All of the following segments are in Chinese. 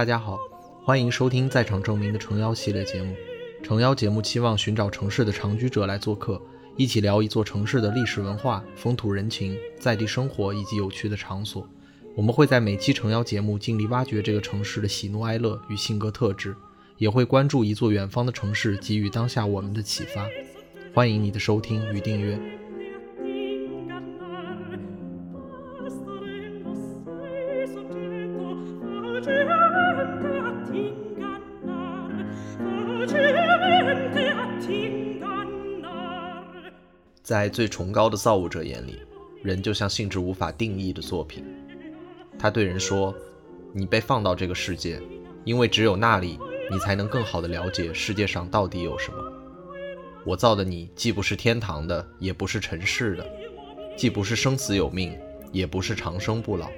大家好，欢迎收听《在场证明》的诚邀系列节目。诚邀节目期望寻找城市的长居者来做客，一起聊一座城市的历史文化、风土人情、在地生活以及有趣的场所。我们会在每期诚邀节目尽力挖掘这个城市的喜怒哀乐与性格特质，也会关注一座远方的城市，给予当下我们的启发。欢迎你的收听与订阅。最崇高的造物者眼里，人就像性质无法定义的作品。他对人说：“你被放到这个世界，因为只有那里，你才能更好地了解世界上到底有什么。我造的你，既不是天堂的，也不是尘世的，既不是生死有命，也不是长生不老。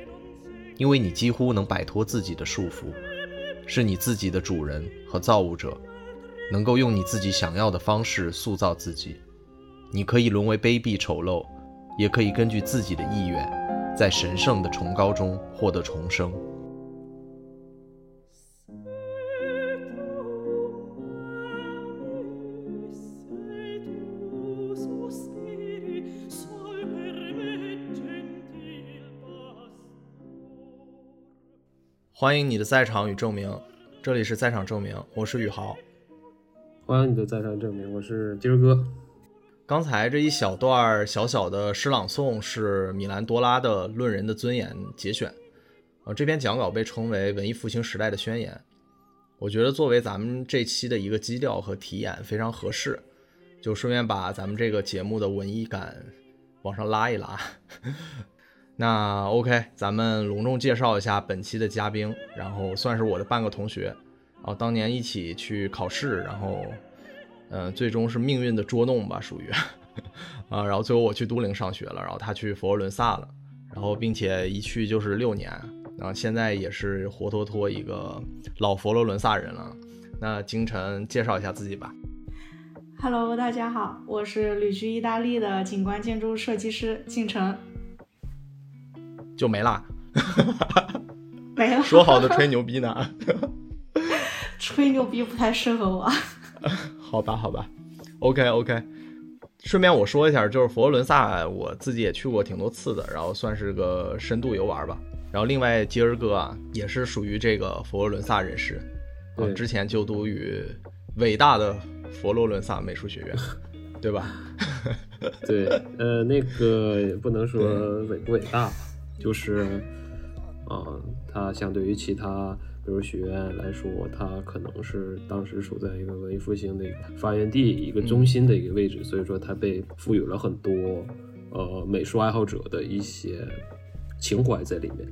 因为你几乎能摆脱自己的束缚，是你自己的主人和造物者，能够用你自己想要的方式塑造自己。”你可以沦为卑鄙丑陋，也可以根据自己的意愿，在神圣的崇高中获得重生。欢迎你的在场与证明，这里是在场证明，我是宇豪。欢迎你的在场证明，我是今儿哥。刚才这一小段小小的诗朗诵是米兰多拉的《论人的尊严》节选，呃，这篇讲稿被称为文艺复兴时代的宣言。我觉得作为咱们这期的一个基调和题眼非常合适，就顺便把咱们这个节目的文艺感往上拉一拉。那 OK，咱们隆重介绍一下本期的嘉宾，然后算是我的半个同学，啊，当年一起去考试，然后。嗯，最终是命运的捉弄吧，属于 啊。然后最后我去都灵上学了，然后他去佛罗伦萨了，然后并且一去就是六年，然后现在也是活脱脱一个老佛罗伦萨人了。那金晨介绍一下自己吧。Hello，大家好，我是旅居意大利的景观建筑设计师京城。就没啦？没了。说好的吹牛逼呢？吹牛逼不太适合我。好吧，好吧，OK OK。顺便我说一下，就是佛罗伦萨，我自己也去过挺多次的，然后算是个深度游玩吧。然后另外吉儿哥啊，也是属于这个佛罗伦萨人士，啊，之前就读于伟大的佛罗伦萨美术学院，对吧？对，呃，那个也不能说伟不伟大，就是，啊，它相对于其他。比如学院来说，它可能是当时处在一个文艺复兴的发源地、一个中心的一个位置，所以说它被赋予了很多呃美术爱好者的一些情怀在里面。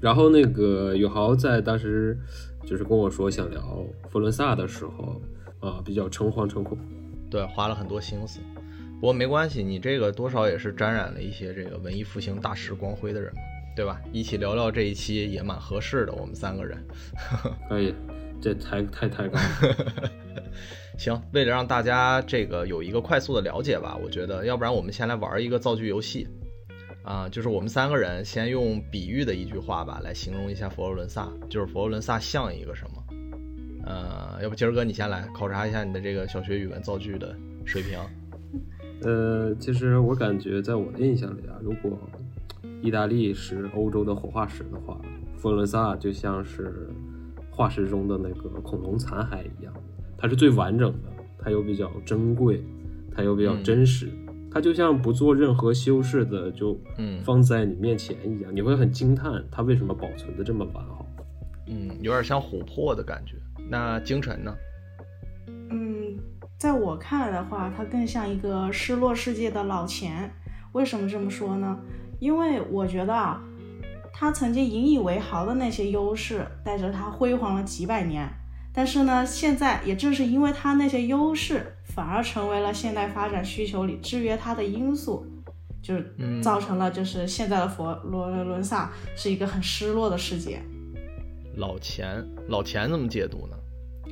然后那个宇豪在当时就是跟我说想聊佛罗伦萨的时候，啊，比较诚惶诚恐，对，花了很多心思。不过没关系，你这个多少也是沾染了一些这个文艺复兴大师光辉的人嘛。对吧？一起聊聊这一期也蛮合适的，我们三个人。可 以，这太太太高。行，为了让大家这个有一个快速的了解吧，我觉得要不然我们先来玩一个造句游戏啊，就是我们三个人先用比喻的一句话吧来形容一下佛罗伦萨，就是佛罗伦萨像一个什么？呃，要不今儿哥你先来考察一下你的这个小学语文造句的水平。呃，其实我感觉在我的印象里啊，如果意大利是欧洲的活化石的话，佛罗伦萨就像是化石中的那个恐龙残骸一样，它是最完整的，它又比较珍贵，它又比较真实，它就像不做任何修饰的就放在你面前一样，你会很惊叹它为什么保存的这么完好。嗯，有点像琥珀的感觉。那京城呢？嗯，在我看来的话，它更像一个失落世界的老钱。为什么这么说呢？因为我觉得啊，他曾经引以为豪的那些优势，带着他辉煌了几百年。但是呢，现在也正是因为他那些优势，反而成为了现代发展需求里制约他的因素，就是造成了就是现在的佛罗伦萨是一个很失落的世界。老钱，老钱怎么解读呢？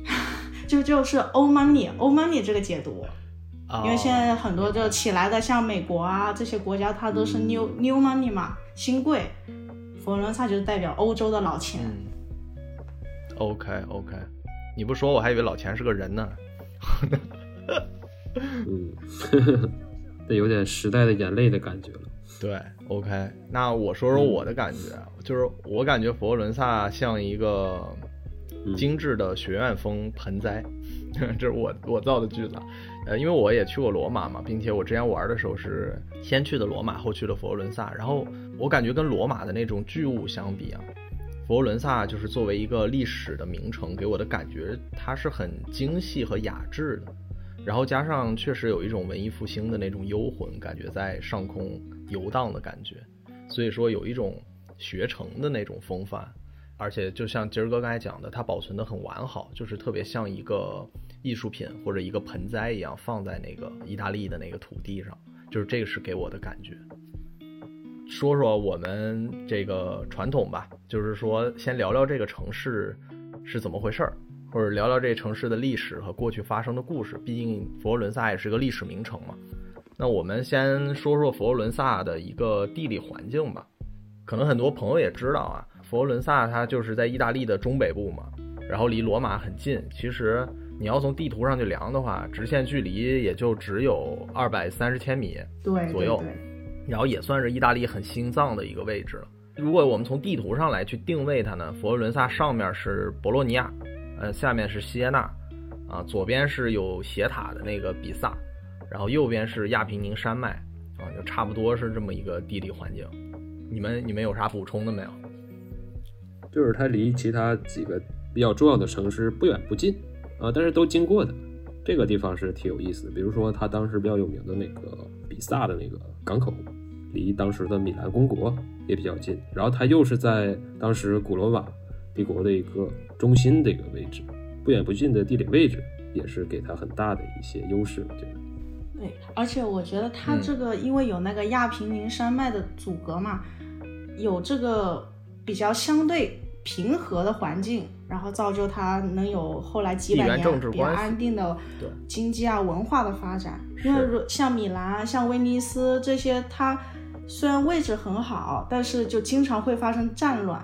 就就是 old money，old money 这个解读。因为现在很多就起来的，像美国啊这些国家，它都是 new new money 嘛，新贵。佛罗伦萨就是代表欧洲的老钱。OK OK，你不说我还以为老钱是个人呢。嗯，这有点时代的眼泪的感觉了。对，OK，那我说说我的感觉，就是我感觉佛罗伦萨像一个精致的学院风盆栽，这是我我造的句子。呃，因为我也去过罗马嘛，并且我之前玩的时候是先去的罗马，后去的佛罗伦萨。然后我感觉跟罗马的那种巨物相比啊，佛罗伦萨就是作为一个历史的名城，给我的感觉它是很精细和雅致的。然后加上确实有一种文艺复兴的那种幽魂，感觉在上空游荡的感觉，所以说有一种学成的那种风范，而且就像今儿哥刚才讲的，它保存的很完好，就是特别像一个艺术品或者一个盆栽一样放在那个意大利的那个土地上，就是这个是给我的感觉。说说我们这个传统吧，就是说先聊聊这个城市是怎么回事儿。或者聊聊这城市的历史和过去发生的故事，毕竟佛罗伦萨也是个历史名城嘛。那我们先说说佛罗伦萨的一个地理环境吧。可能很多朋友也知道啊，佛罗伦萨它就是在意大利的中北部嘛，然后离罗马很近。其实你要从地图上去量的话，直线距离也就只有二百三十千米左右，然后也算是意大利很心脏的一个位置了。如果我们从地图上来去定位它呢，佛罗伦萨上面是博洛尼亚。呃，下面是锡耶纳，啊，左边是有斜塔的那个比萨，然后右边是亚平宁山脉，啊，就差不多是这么一个地理环境。你们你们有啥补充的没有？就是它离其他几个比较重要的城市不远不近，啊，但是都经过的。这个地方是挺有意思的。比如说，它当时比较有名的那个比萨的那个港口，离当时的米兰公国也比较近。然后它又是在当时古罗马。帝国的一个中心的一个位置，不远不近的地理位置，也是给它很大的一些优势。我觉得，对，而且我觉得它这个因为有那个亚平宁山脉的阻隔嘛，有这个比较相对平和的环境，然后造就它能有后来几百年比较安定的经济啊文化的发展。因为如像米兰、像威尼斯这些，它虽然位置很好，但是就经常会发生战乱。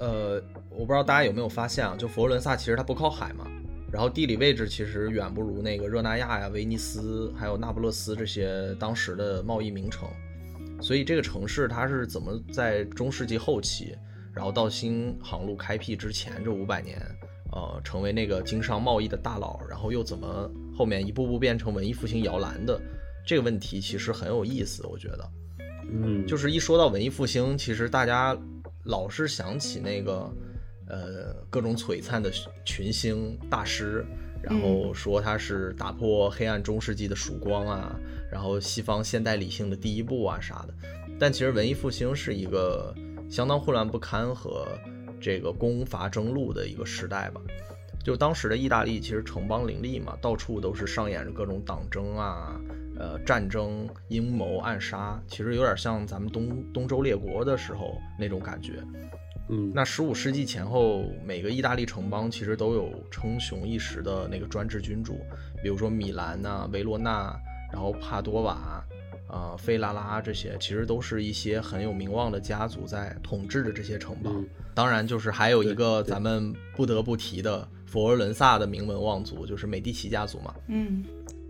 呃，我不知道大家有没有发现啊，就佛罗伦萨其实它不靠海嘛，然后地理位置其实远不如那个热那亚呀、威尼斯还有那不勒斯这些当时的贸易名城，所以这个城市它是怎么在中世纪后期，然后到新航路开辟之前这五百年，呃，成为那个经商贸易的大佬，然后又怎么后面一步步变成文艺复兴摇篮的这个问题，其实很有意思，我觉得，嗯，就是一说到文艺复兴，其实大家。老是想起那个，呃，各种璀璨的群星大师，然后说他是打破黑暗中世纪的曙光啊，然后西方现代理性的第一步啊啥的。但其实文艺复兴是一个相当混乱不堪和这个攻伐争路的一个时代吧。就当时的意大利其实城邦林立嘛，到处都是上演着各种党争啊。呃，战争、阴谋、暗杀，其实有点像咱们东东周列国的时候那种感觉。嗯，那十五世纪前后，每个意大利城邦其实都有称雄一时的那个专制君主，比如说米兰呐、维罗纳，然后帕多瓦，呃，菲拉拉这些，其实都是一些很有名望的家族在统治着这些城邦。当然，就是还有一个咱们不得不提的佛罗伦萨的名门望族，就是美第奇家族嘛。嗯。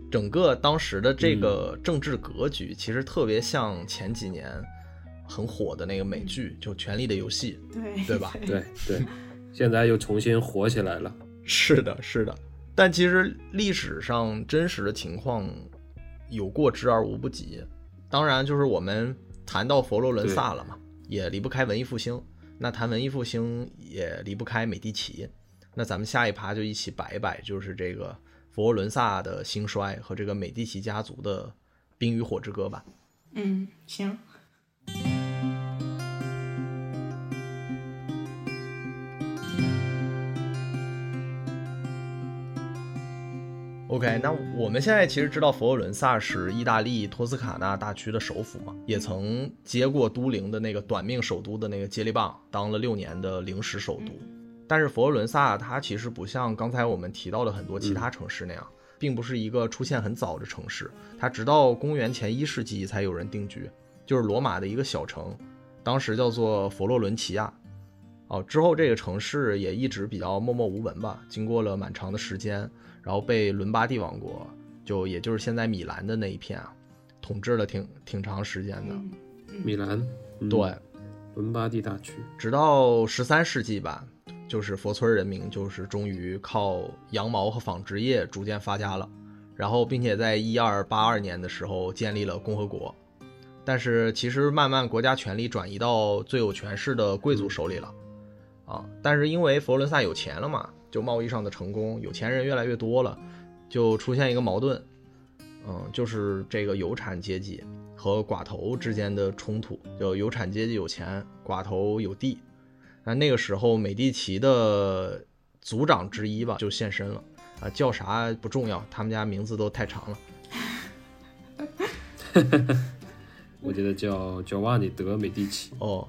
整个当时的这个政治格局，其实特别像前几年很火的那个美剧，就《权力的游戏》，对对吧？对对，现在又重新火起来了。是的，是的。但其实历史上真实的情况有过之而无不及。当然，就是我们谈到佛罗伦萨了嘛，也离不开文艺复兴。那谈文艺复兴也离不开美第奇。那咱们下一趴就一起摆一摆，就是这个。佛罗伦萨的兴衰和这个美第奇家族的冰与火之歌吧。嗯，行。OK，那我们现在其实知道佛罗伦萨是意大利托斯卡纳大区的首府嘛，也曾接过都灵的那个短命首都的那个接力棒，当了六年的临时首都。但是佛罗伦萨它其实不像刚才我们提到的很多其他城市那样，并不是一个出现很早的城市。它直到公元前一世纪才有人定居，就是罗马的一个小城，当时叫做佛罗伦齐亚。哦，之后这个城市也一直比较默默无闻吧。经过了蛮长的时间，然后被伦巴第王国，就也就是现在米兰的那一片啊，统治了挺挺长时间的。米兰，对，伦巴第大区，直到十三世纪吧，就是佛村人民就是终于靠羊毛和纺织业逐渐发家了，然后并且在一二八二年的时候建立了共和国。但是其实慢慢国家权力转移到最有权势的贵族手里了。啊，但是因为佛罗伦萨有钱了嘛，就贸易上的成功，有钱人越来越多了，就出现一个矛盾，嗯，就是这个有产阶级和寡头之间的冲突，就有产阶级有钱，寡头有地。那那个时候，美第奇的族长之一吧就现身了，啊，叫啥不重要，他们家名字都太长了。我觉得叫叫瓦尼德美第奇。哦。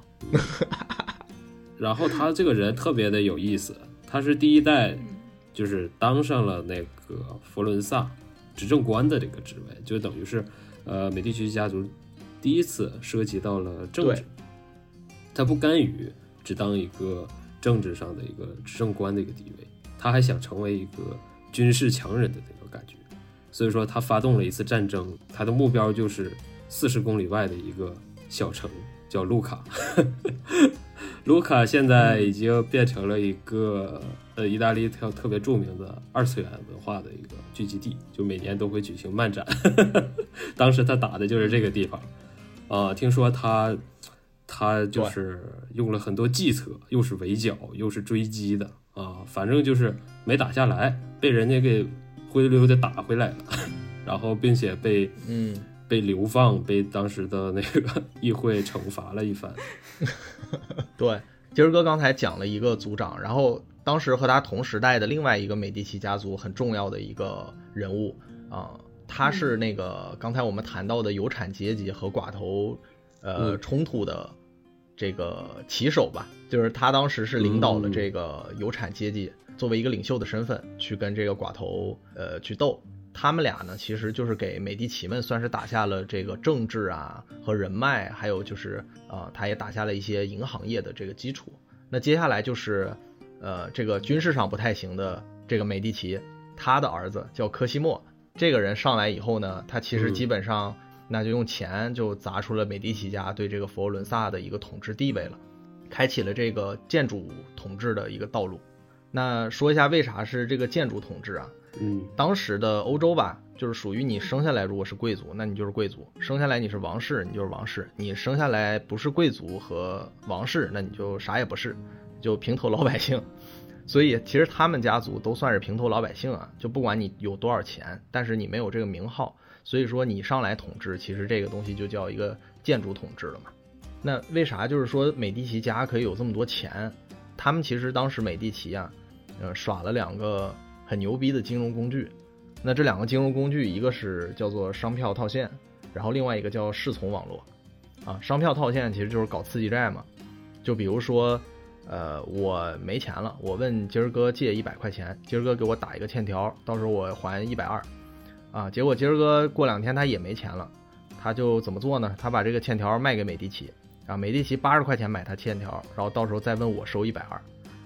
然后他这个人特别的有意思，他是第一代，就是当上了那个佛伦萨执政官的这个职位，就等于是，呃，美第奇家族第一次涉及到了政治。他不甘于只当一个政治上的一个执政官的一个地位，他还想成为一个军事强人的那个感觉。所以说他发动了一次战争，他的目标就是四十公里外的一个小城，叫卢卡。卢卡现在已经变成了一个呃，意大利特特别著名的二次元文化的一个聚集地，就每年都会举行漫展。当时他打的就是这个地方啊，听说他他就是用了很多计策，又是围剿又是追击的啊，反正就是没打下来，被人家给灰溜溜的打回来了，然后并且被嗯。被流放，被当时的那个议会惩罚了一番。对，今儿哥刚才讲了一个族长，然后当时和他同时代的另外一个美第奇家族很重要的一个人物啊，他是那个刚才我们谈到的有产阶级和寡头呃冲突的这个旗手吧，就是他当时是领导了这个有产阶级，作为一个领袖的身份去跟这个寡头呃去斗。他们俩呢，其实就是给美第奇们算是打下了这个政治啊和人脉，还有就是呃，他也打下了一些银行业的这个基础。那接下来就是，呃，这个军事上不太行的这个美第奇，他的儿子叫科西莫，这个人上来以后呢，他其实基本上那就用钱就砸出了美第奇家对这个佛罗伦萨的一个统治地位了，开启了这个建筑统治的一个道路。那说一下为啥是这个建筑统治啊？嗯，当时的欧洲吧，就是属于你生下来如果是贵族，那你就是贵族；生下来你是王室，你就是王室；你生下来不是贵族和王室，那你就啥也不是，就平头老百姓。所以其实他们家族都算是平头老百姓啊，就不管你有多少钱，但是你没有这个名号，所以说你上来统治，其实这个东西就叫一个建筑统治了嘛。那为啥就是说美第奇家可以有这么多钱？他们其实当时美第奇啊，呃，耍了两个。很牛逼的金融工具，那这两个金融工具，一个是叫做商票套现，然后另外一个叫侍从网络。啊，商票套现其实就是搞刺激债嘛。就比如说，呃，我没钱了，我问今儿哥借一百块钱，今儿哥给我打一个欠条，到时候我还一百二。啊，结果今儿哥过两天他也没钱了，他就怎么做呢？他把这个欠条卖给美第奇，啊，美第奇八十块钱买他欠条，然后到时候再问我收一百二，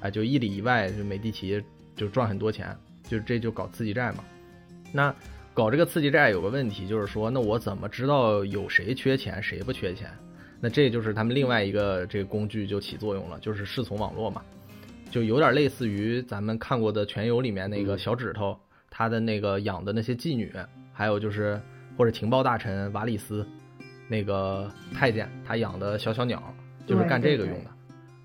哎，就一里一外，就美第奇就赚很多钱。就这就搞刺激债嘛，那搞这个刺激债有个问题，就是说，那我怎么知道有谁缺钱，谁不缺钱？那这就是他们另外一个这个工具就起作用了，就是侍从网络嘛，就有点类似于咱们看过的《全游》里面那个小指头，他的那个养的那些妓女，还有就是或者情报大臣瓦里斯，那个太监他养的小小鸟，就是干这个用的，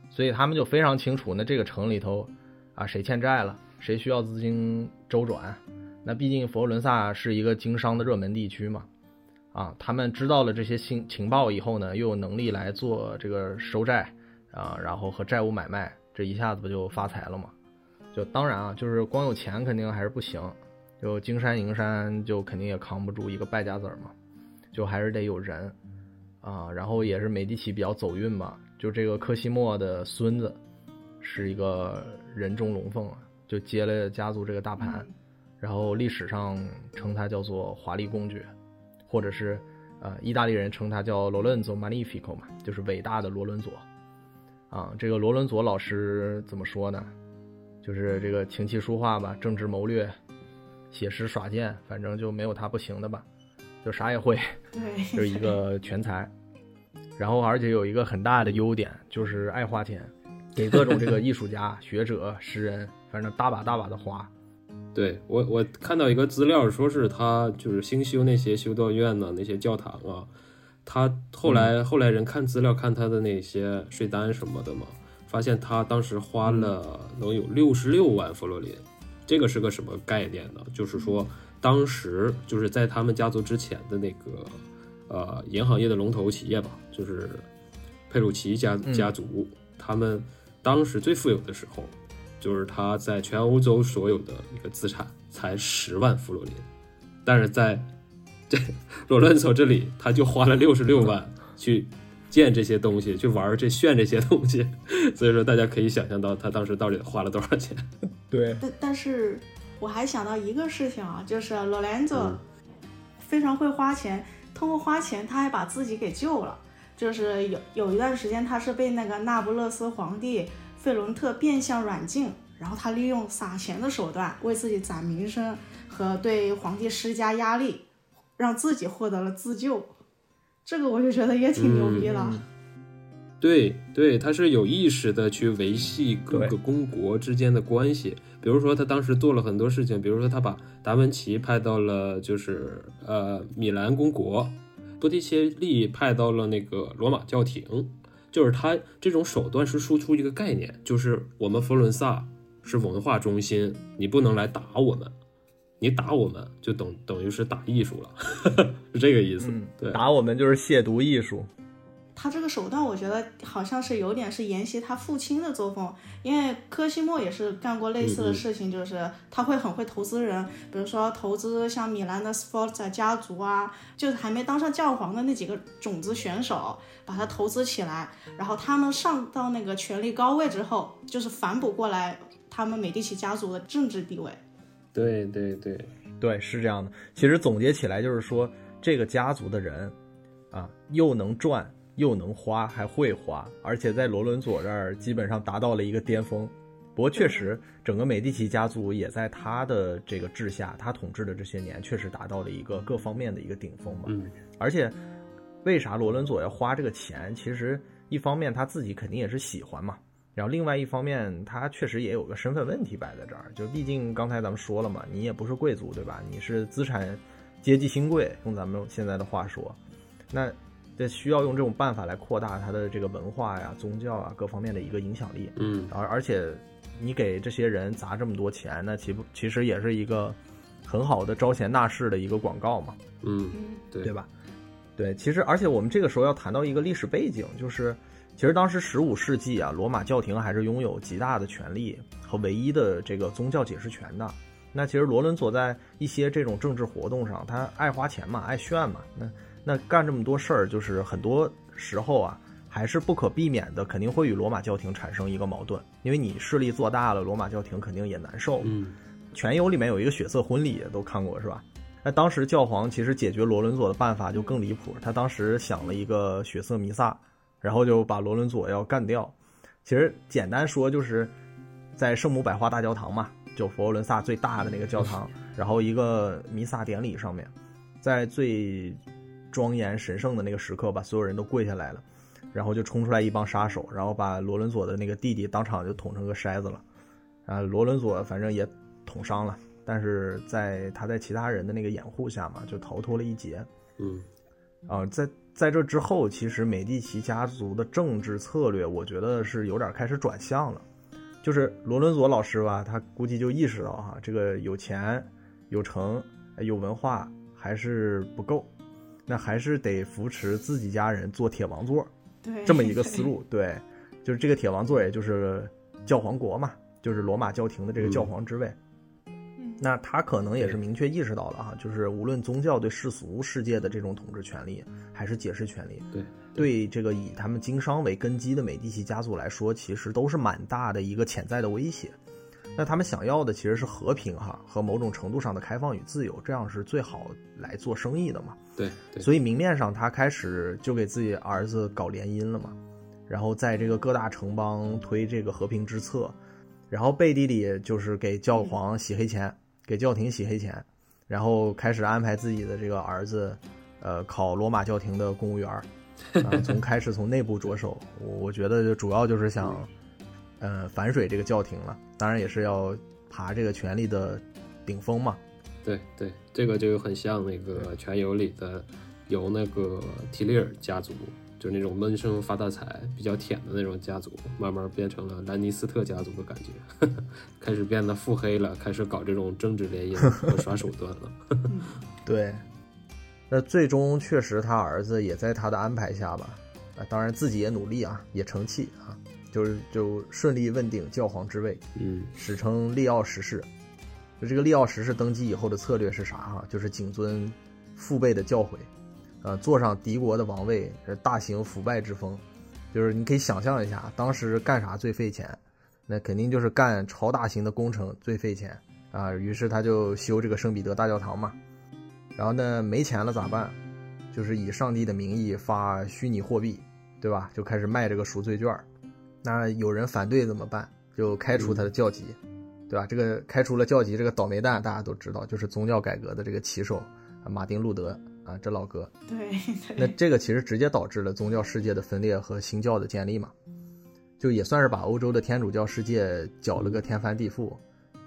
所以他们就非常清楚，那这个城里头啊，谁欠债了？谁需要资金周转？那毕竟佛罗伦萨是一个经商的热门地区嘛，啊，他们知道了这些信情报以后呢，又有能力来做这个收债啊，然后和债务买卖，这一下子不就发财了吗？就当然啊，就是光有钱肯定还是不行，就金山银山就肯定也扛不住一个败家子儿嘛，就还是得有人啊，然后也是美第奇比较走运吧，就这个科西莫的孙子是一个人中龙凤啊。就接了家族这个大盘，然后历史上称他叫做华丽公爵，或者是呃意大利人称他叫罗伦佐 Magnifico 嘛，就是伟大的罗伦佐。啊，这个罗伦佐老师怎么说呢？就是这个琴棋书画吧，政治谋略、写诗耍剑，反正就没有他不行的吧，就啥也会，对，就是一个 全才。然后而且有一个很大的优点，就是爱花钱，给各种这个艺术家、学者、诗人，反正大把大把的花。对我，我看到一个资料，说是他就是新修那些修道院呢，那些教堂啊。他后来后来人看资料，看他的那些税单什么的嘛。发现他当时花了能有六十六万佛罗林，这个是个什么概念呢？就是说，当时就是在他们家族之前的那个，呃，银行业的龙头企业吧，就是佩鲁奇家家族，他们当时最富有的时候，就是他在全欧洲所有的一个资产才十万弗罗林，但是在这 罗伦佐这里，他就花了六十六万去。建这些东西，去玩这炫这些东西，所以说大家可以想象到他当时到底花了多少钱。对，但但是我还想到一个事情啊，就是罗兰佐非常会花钱，通过花钱他还把自己给救了。就是有有一段时间他是被那个那不勒斯皇帝费伦特变相软禁，然后他利用撒钱的手段为自己攒名声和对皇帝施加压力，让自己获得了自救。这个我就觉得也挺牛逼的，对对，他是有意识的去维系各个公国之间的关系。比如说，他当时做了很多事情，比如说他把达文奇派到了就是呃米兰公国，波提切利派到了那个罗马教廷，就是他这种手段是输出一个概念，就是我们佛罗伦萨是文化中心，你不能来打我们。你打我们就等等于是打艺术了，是这个意思。对，打我们就是亵渎艺术。他这个手段，我觉得好像是有点是沿袭他父亲的作风，因为科西莫也是干过类似的事情，就是他会很会投资人，比如说投资像米兰的斯福特家族啊，就是还没当上教皇的那几个种子选手，把他投资起来，然后他们上到那个权力高位之后，就是反哺过来他们美第奇家族的政治地位。对对对对，是这样的。其实总结起来就是说，这个家族的人，啊，又能赚，又能花，还会花，而且在罗伦佐这儿基本上达到了一个巅峰。不过确实，整个美第奇家族也在他的这个治下，他统治的这些年，确实达到了一个各方面的一个顶峰嘛。嗯。而且，为啥罗伦佐要花这个钱？其实一方面他自己肯定也是喜欢嘛。然后另外一方面，他确实也有个身份问题摆在这儿，就毕竟刚才咱们说了嘛，你也不是贵族，对吧？你是资产阶级新贵，用咱们现在的话说，那这需要用这种办法来扩大它的这个文化呀、宗教啊各方面的一个影响力。嗯，而而且你给这些人砸这么多钱，那其不其实也是一个很好的招贤纳士的一个广告嘛。嗯，对对吧？对，其实而且我们这个时候要谈到一个历史背景，就是。其实当时十五世纪啊，罗马教廷还是拥有极大的权力和唯一的这个宗教解释权的。那其实罗伦佐在一些这种政治活动上，他爱花钱嘛，爱炫嘛，那那干这么多事儿，就是很多时候啊，还是不可避免的，肯定会与罗马教廷产生一个矛盾，因为你势力做大了，罗马教廷肯定也难受。嗯，全游里面有一个血色婚礼，都看过是吧？那当时教皇其实解决罗伦佐的办法就更离谱，他当时想了一个血色弥撒。然后就把罗伦佐要干掉。其实简单说就是，在圣母百花大教堂嘛，就佛罗伦萨最大的那个教堂，然后一个弥撒典礼上面，在最庄严神圣的那个时刻，把所有人都跪下来了，然后就冲出来一帮杀手，然后把罗伦佐的那个弟弟当场就捅成个筛子了。啊，罗伦佐反正也捅伤了，但是在他在其他人的那个掩护下嘛，就逃脱了一劫。嗯，啊，在。在这之后，其实美第奇家族的政治策略，我觉得是有点开始转向了。就是罗伦佐老师吧，他估计就意识到哈，这个有钱、有成、有文化还是不够，那还是得扶持自己家人做铁王座，对，这么一个思路。对，就是这个铁王座，也就是教皇国嘛，就是罗马教廷的这个教皇之位。那他可能也是明确意识到了哈，就是无论宗教对世俗世界的这种统治权利，还是解释权利，对对这个以他们经商为根基的美第奇家族来说，其实都是蛮大的一个潜在的威胁。那他们想要的其实是和平哈和某种程度上的开放与自由，这样是最好来做生意的嘛。对，所以明面上他开始就给自己儿子搞联姻了嘛。然后在这个各大城邦推这个和平之策，然后背地里就是给教皇洗黑钱，给教廷洗黑钱，然后开始安排自己的这个儿子，呃，考罗马教廷的公务员儿。啊，从开始从内部着手，我我觉得就主要就是想，呃，反水这个教廷了。当然也是要爬这个权力的顶峰嘛。对对，这个就很像那个《全游》里的，由那个提利尔家族，就那种闷声发大财、比较舔的那种家族，慢慢变成了兰尼斯特家族的感觉，开始变得腹黑了，开始搞这种政治联姻和耍手段了。对。那最终确实，他儿子也在他的安排下吧，啊，当然自己也努力啊，也成器啊，就是就顺利问鼎教皇之位，嗯，史称利奥十世。就这个利奥十世登基以后的策略是啥哈？就是谨遵父辈的教诲，呃，坐上敌国的王位，大行腐败之风。就是你可以想象一下，当时干啥最费钱？那肯定就是干超大型的工程最费钱啊。于是他就修这个圣彼得大教堂嘛。然后呢，没钱了咋办？就是以上帝的名义发虚拟货币，对吧？就开始卖这个赎罪券。那有人反对怎么办？就开除他的教籍，对吧？这个开除了教籍，这个倒霉蛋大家都知道，就是宗教改革的这个旗手马丁路德啊，这老哥。对。那这个其实直接导致了宗教世界的分裂和新教的建立嘛，就也算是把欧洲的天主教世界搅了个天翻地覆，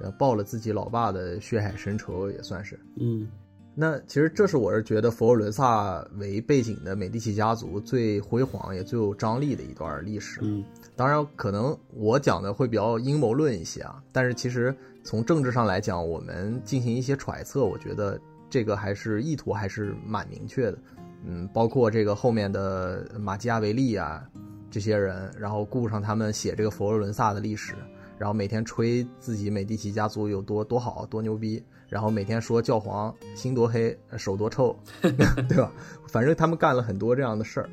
呃，报了自己老爸的血海深仇，也算是。嗯。那其实这是我是觉得佛罗伦萨为背景的美第奇家族最辉煌也最有张力的一段历史。嗯，当然可能我讲的会比较阴谋论一些啊，但是其实从政治上来讲，我们进行一些揣测，我觉得这个还是意图还是蛮明确的。嗯，包括这个后面的马基亚维利啊这些人，然后顾上他们写这个佛罗伦萨的历史，然后每天吹自己美第奇家族有多多好多牛逼。然后每天说教皇心多黑手多臭，对吧？反正他们干了很多这样的事儿。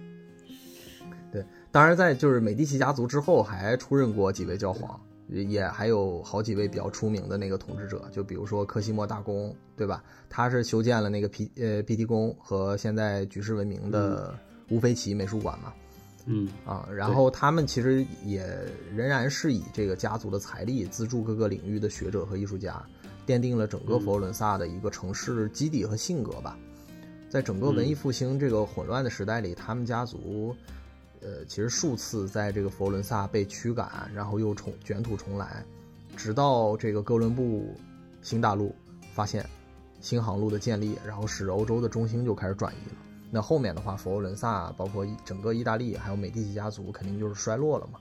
对，当然在就是美第奇家族之后还出任过几位教皇，也还有好几位比较出名的那个统治者，就比如说科西莫大公，对吧？他是修建了那个皮呃皮提宫和现在举世闻名的乌菲齐美术馆嘛。嗯啊，然后他们其实也仍然是以这个家族的财力资助各个领域的学者和艺术家。奠定了整个佛罗伦萨的一个城市基底和性格吧，在整个文艺复兴这个混乱的时代里，他们家族，呃，其实数次在这个佛罗伦萨被驱赶，然后又重卷土重来，直到这个哥伦布新大陆发现，新航路的建立，然后使欧洲的中心就开始转移了。那后面的话，佛罗伦萨包括整个意大利还有美第奇家族肯定就是衰落了嘛，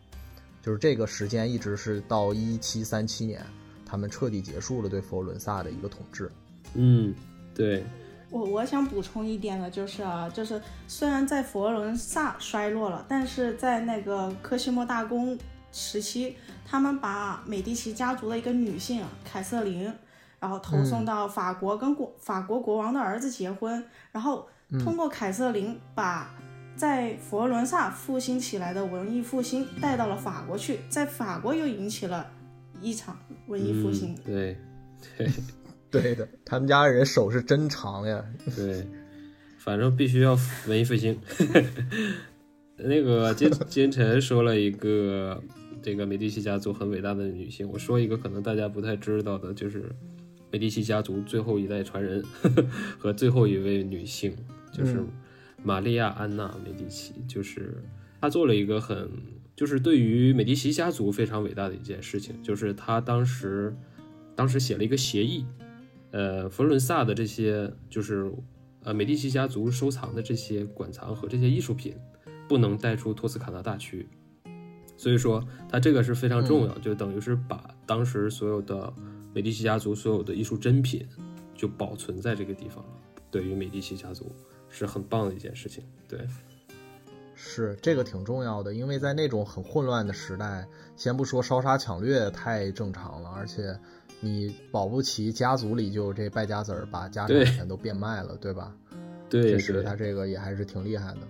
就是这个时间一直是到一七三七年。他们彻底结束了对佛罗伦萨的一个统治。嗯，对。我我想补充一点的就是啊，就是虽然在佛罗伦萨衰落了，但是在那个科西莫大公时期，他们把美第奇家族的一个女性凯瑟琳，然后投送到法国跟国法国国王的儿子结婚，然后通过凯瑟琳把在佛罗伦萨复兴起来的文艺复兴带到了法国去，在法国又引起了。一场文艺复兴，对，对，对的，他们家人手是真长呀。对，反正必须要文艺复兴。那个金 金晨说了一个这个美第奇家族很伟大的女性，我说一个可能大家不太知道的，就是美第奇家族最后一代传人 和最后一位女性，就是玛利亚安娜美第奇，就是她做了一个很。就是对于美第奇家族非常伟大的一件事情，就是她当时，当时写了一个协议，呃，佛罗伦萨的这些就是呃美第奇家族收藏的这些馆藏和这些艺术品，不能带出托斯卡纳大区。所以说，它这个是非常重要，就等于是把当时所有的美第奇家族所有的艺术珍品就保存在这个地方了。对于美第奇家族是很棒的一件事情，对。是这个挺重要的，因为在那种很混乱的时代，先不说烧杀抢掠太正常了，而且你保不齐家族里就这败家子儿把家产全都变卖了，对吧？对，确实他这个也还是挺厉害的。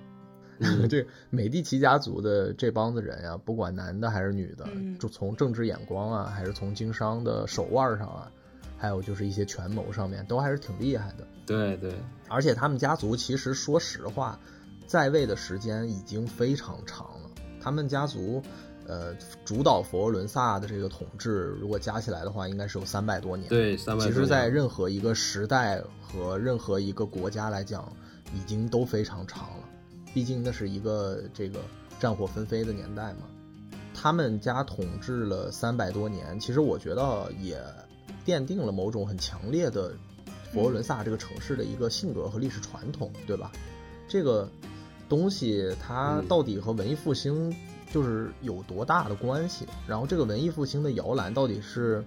这美第奇家族的这帮子人呀，不管男的还是女的，就从政治眼光啊，还是从经商的手腕上啊，还有就是一些权谋上面，都还是挺厉害的。对对，而且他们家族其实说实话。在位的时间已经非常长了，他们家族，呃，主导佛罗伦萨的这个统治，如果加起来的话，应该是有三百多年。对，三百。其实，在任何一个时代和任何一个国家来讲，已经都非常长了。毕竟那是一个这个战火纷飞的年代嘛。他们家统治了三百多年，其实我觉得也奠定了某种很强烈的佛罗伦萨这个城市的一个性格和历史传统，对吧？这个东西它到底和文艺复兴就是有多大的关系？然后这个文艺复兴的摇篮到底是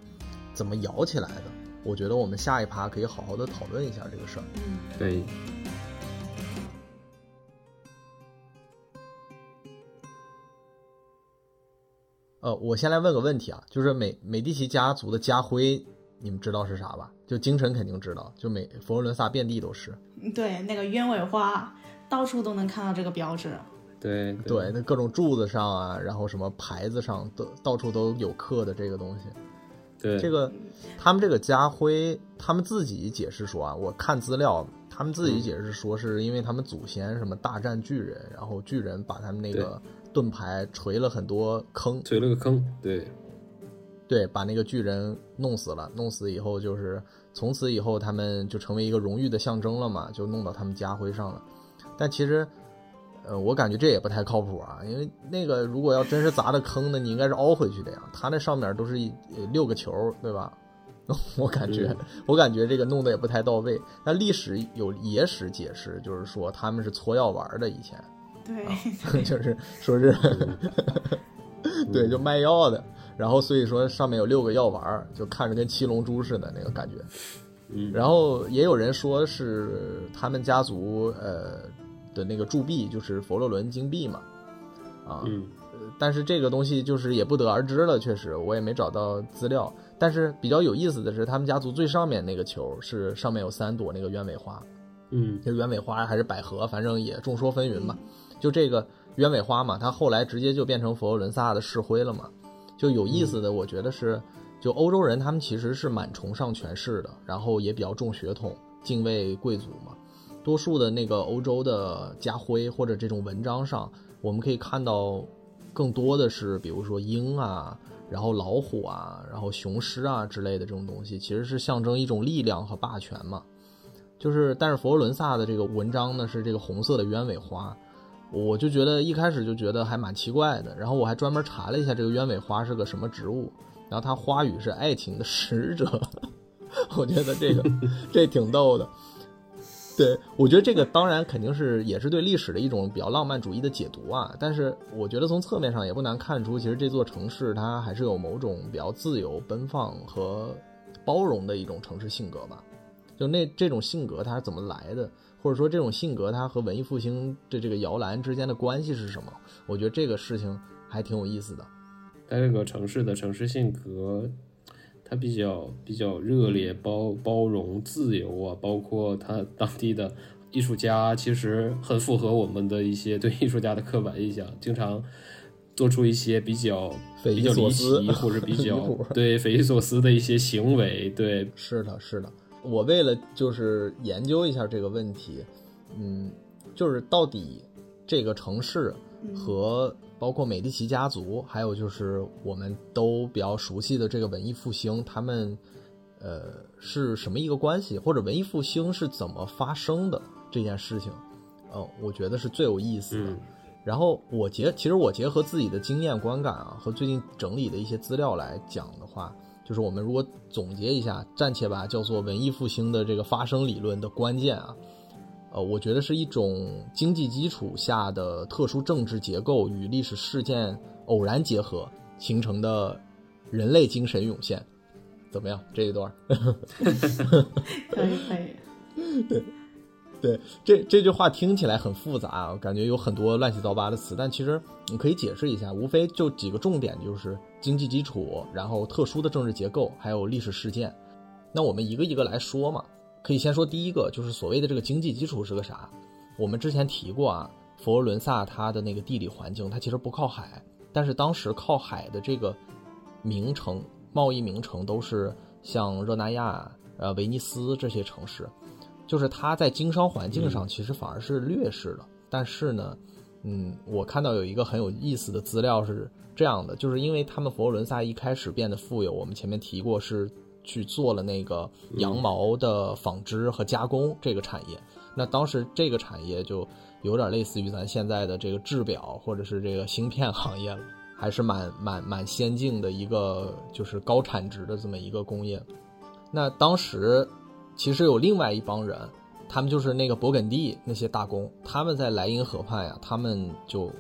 怎么摇起来的？我觉得我们下一趴可以好好的讨论一下这个事儿。嗯，对。呃，我先来问个问题啊，就是美美第奇家族的家徽，你们知道是啥吧？就京城肯定知道，就美佛罗伦萨遍地都是。对，那个鸢尾花，到处都能看到这个标志。对对，那各种柱子上啊，然后什么牌子上都到处都有刻的这个东西。对，这个他们这个家徽，他们自己解释说啊，我看资料，他们自己解释说是因为他们祖先什么大战巨人，然后巨人把他们那个。盾牌锤了很多坑，锤了个坑，对，对，把那个巨人弄死了。弄死以后，就是从此以后，他们就成为一个荣誉的象征了嘛，就弄到他们家徽上了。但其实，呃，我感觉这也不太靠谱啊，因为那个如果要真是砸的坑呢，你应该是凹回去的呀。它那上面都是六个球，对吧？我感觉，我感觉这个弄得也不太到位。但历史有野史解释，就是说他们是搓药丸的以前。对，就是说是，对，就卖药的，然后所以说上面有六个药丸，就看着跟七龙珠似的那个感觉。嗯，然后也有人说是他们家族呃的那个铸币就是佛罗伦金币嘛，啊，嗯，但是这个东西就是也不得而知了，确实我也没找到资料。但是比较有意思的是，他们家族最上面那个球是上面有三朵那个鸢尾花，嗯，是鸢尾花还是百合，反正也众说纷纭嘛。就这个鸢尾花嘛，它后来直接就变成佛罗伦萨的市徽了嘛。就有意思的，我觉得是，就欧洲人他们其实是蛮崇尚权势的，然后也比较重血统，敬畏贵族嘛。多数的那个欧洲的家徽或者这种文章上，我们可以看到更多的是，比如说鹰啊，然后老虎啊，然后雄狮啊之类的这种东西，其实是象征一种力量和霸权嘛。就是，但是佛罗伦萨的这个文章呢，是这个红色的鸢尾花。我就觉得一开始就觉得还蛮奇怪的，然后我还专门查了一下这个鸢尾花是个什么植物，然后它花语是爱情的使者，我觉得这个这挺逗的。对我觉得这个当然肯定是也是对历史的一种比较浪漫主义的解读啊，但是我觉得从侧面上也不难看出，其实这座城市它还是有某种比较自由奔放和包容的一种城市性格吧。就那这种性格它是怎么来的？或者说这种性格，它和文艺复兴的这个摇篮之间的关系是什么？我觉得这个事情还挺有意思的。它这个城市的城市性格，它比较比较热烈、包包容、自由啊，包括它当地的艺术家，其实很符合我们的一些对艺术家的刻板印象，经常做出一些比较比较离奇或者比 较对匪夷所思的一些行为。对，是的，是的。我为了就是研究一下这个问题，嗯，就是到底这个城市和包括美第奇家族，还有就是我们都比较熟悉的这个文艺复兴，他们呃是什么一个关系，或者文艺复兴是怎么发生的这件事情，呃，我觉得是最有意思的。然后我结其实我结合自己的经验观感啊，和最近整理的一些资料来讲的话。就是我们如果总结一下，暂且把叫做文艺复兴的这个发生理论的关键啊，呃，我觉得是一种经济基础下的特殊政治结构与历史事件偶然结合形成的人类精神涌现。怎么样？这一段？可以可以。对。对，这这句话听起来很复杂，我感觉有很多乱七八糟的词，但其实你可以解释一下，无非就几个重点，就是经济基础，然后特殊的政治结构，还有历史事件。那我们一个一个来说嘛，可以先说第一个，就是所谓的这个经济基础是个啥？我们之前提过啊，佛罗伦萨它的那个地理环境，它其实不靠海，但是当时靠海的这个名城、贸易名城都是像热那亚、呃威尼斯这些城市。就是它在经商环境上其实反而是劣势的，但是呢，嗯，我看到有一个很有意思的资料是这样的，就是因为他们佛罗伦萨一开始变得富有，我们前面提过是去做了那个羊毛的纺织和加工这个产业。那当时这个产业就有点类似于咱现在的这个制表或者是这个芯片行业了，还是蛮蛮蛮先进的一个就是高产值的这么一个工业。那当时其实有另外一帮人。他们就是那个勃艮第那些大工，他们在莱茵河畔呀，他们就，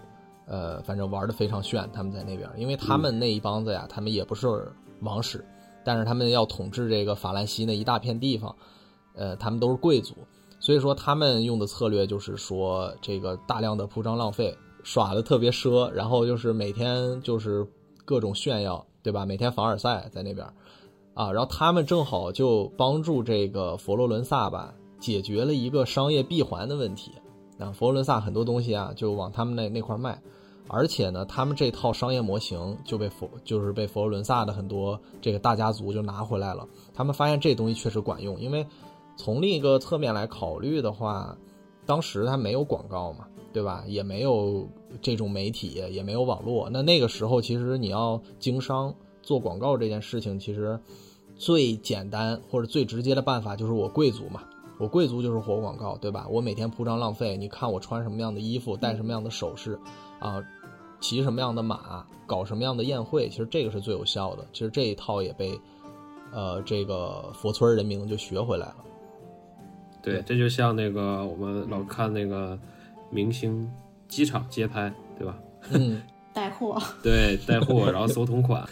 呃，反正玩的非常炫。他们在那边，因为他们那一帮子呀，他们也不是王室，但是他们要统治这个法兰西那一大片地方，呃，他们都是贵族，所以说他们用的策略就是说这个大量的铺张浪费，耍的特别奢，然后就是每天就是各种炫耀，对吧？每天凡尔赛在那边，啊，然后他们正好就帮助这个佛罗伦萨吧。解决了一个商业闭环的问题，啊，佛罗伦萨很多东西啊就往他们那那块卖，而且呢，他们这套商业模型就被佛就是被佛罗伦萨的很多这个大家族就拿回来了。他们发现这东西确实管用，因为从另一个侧面来考虑的话，当时它没有广告嘛，对吧？也没有这种媒体，也没有网络。那那个时候其实你要经商做广告这件事情，其实最简单或者最直接的办法就是我贵族嘛。我贵族就是活广告，对吧？我每天铺张浪费，你看我穿什么样的衣服，戴什么样的首饰，啊，骑什么样的马，搞什么样的宴会，其实这个是最有效的。其实这一套也被，呃，这个佛村人民就学回来了。对，这就像那个我们老看那个明星机场街拍，对吧？嗯，带货。对，带货，然后搜同款。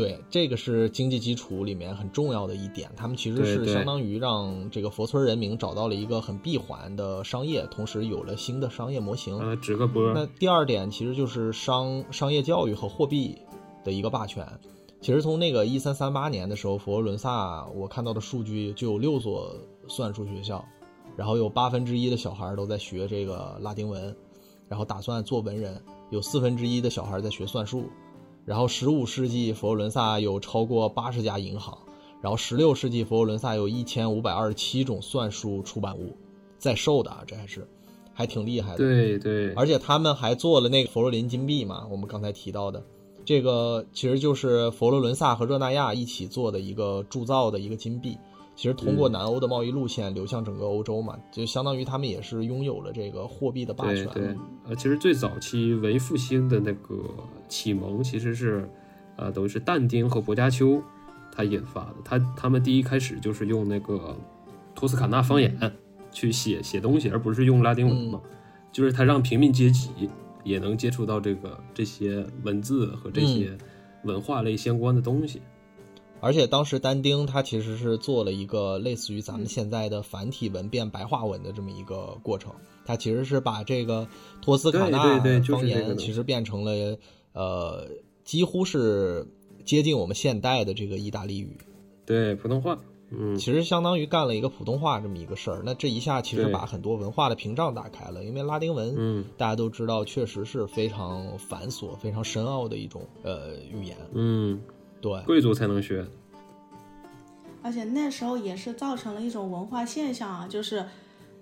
对，这个是经济基础里面很重要的一点。他们其实是相当于让这个佛村人民找到了一个很闭环的商业，同时有了新的商业模型。呃，直个波。那第二点其实就是商商业教育和货币的一个霸权。其实从那个一三三八年的时候，佛罗伦萨我看到的数据就有六所算术学校，然后有八分之一的小孩都在学这个拉丁文，然后打算做文人，有四分之一的小孩在学算术。然后，十五世纪佛罗伦萨有超过八十家银行。然后，十六世纪佛罗伦萨有一千五百二十七种算术出版物在售的啊，这还是还挺厉害的。对对，而且他们还做了那个佛罗林金币嘛，我们刚才提到的，这个其实就是佛罗伦萨和热那亚一起做的一个铸造的一个金币。其实通过南欧的贸易路线流向整个欧洲嘛，就相当于他们也是拥有了这个货币的霸权。对对，呃，其实最早期文艺复兴的那个启蒙其实是，呃，等于是但丁和薄伽丘他引发的。他他们第一开始就是用那个托斯卡纳方言去写写东西，而不是用拉丁文嘛。就是他让平民阶级也能接触到这个这些文字和这些文化类相关的东西。而且当时但丁他其实是做了一个类似于咱们现在的繁体文变白话文的这么一个过程，他其实是把这个托斯卡纳方言其实变成了呃几乎是接近我们现代的这个意大利语，对普通话，嗯，其实相当于干了一个普通话这么一个事儿。那这一下其实把很多文化的屏障打开了，因为拉丁文，嗯，大家都知道确实是非常繁琐、非常深奥的一种呃语言，嗯。对，贵族才能学。而且那时候也是造成了一种文化现象啊，就是，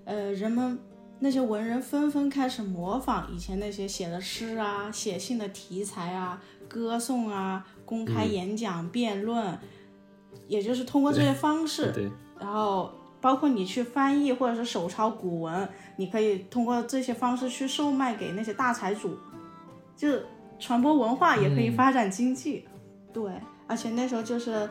呃，人们那些文人纷纷开始模仿以前那些写的诗啊、写信的题材啊、歌颂啊、公开演讲、辩论，也就是通过这些方式，对，然后包括你去翻译或者是手抄古文，你可以通过这些方式去售卖给那些大财主，就传播文化也可以发展经济。对，而且那时候就是，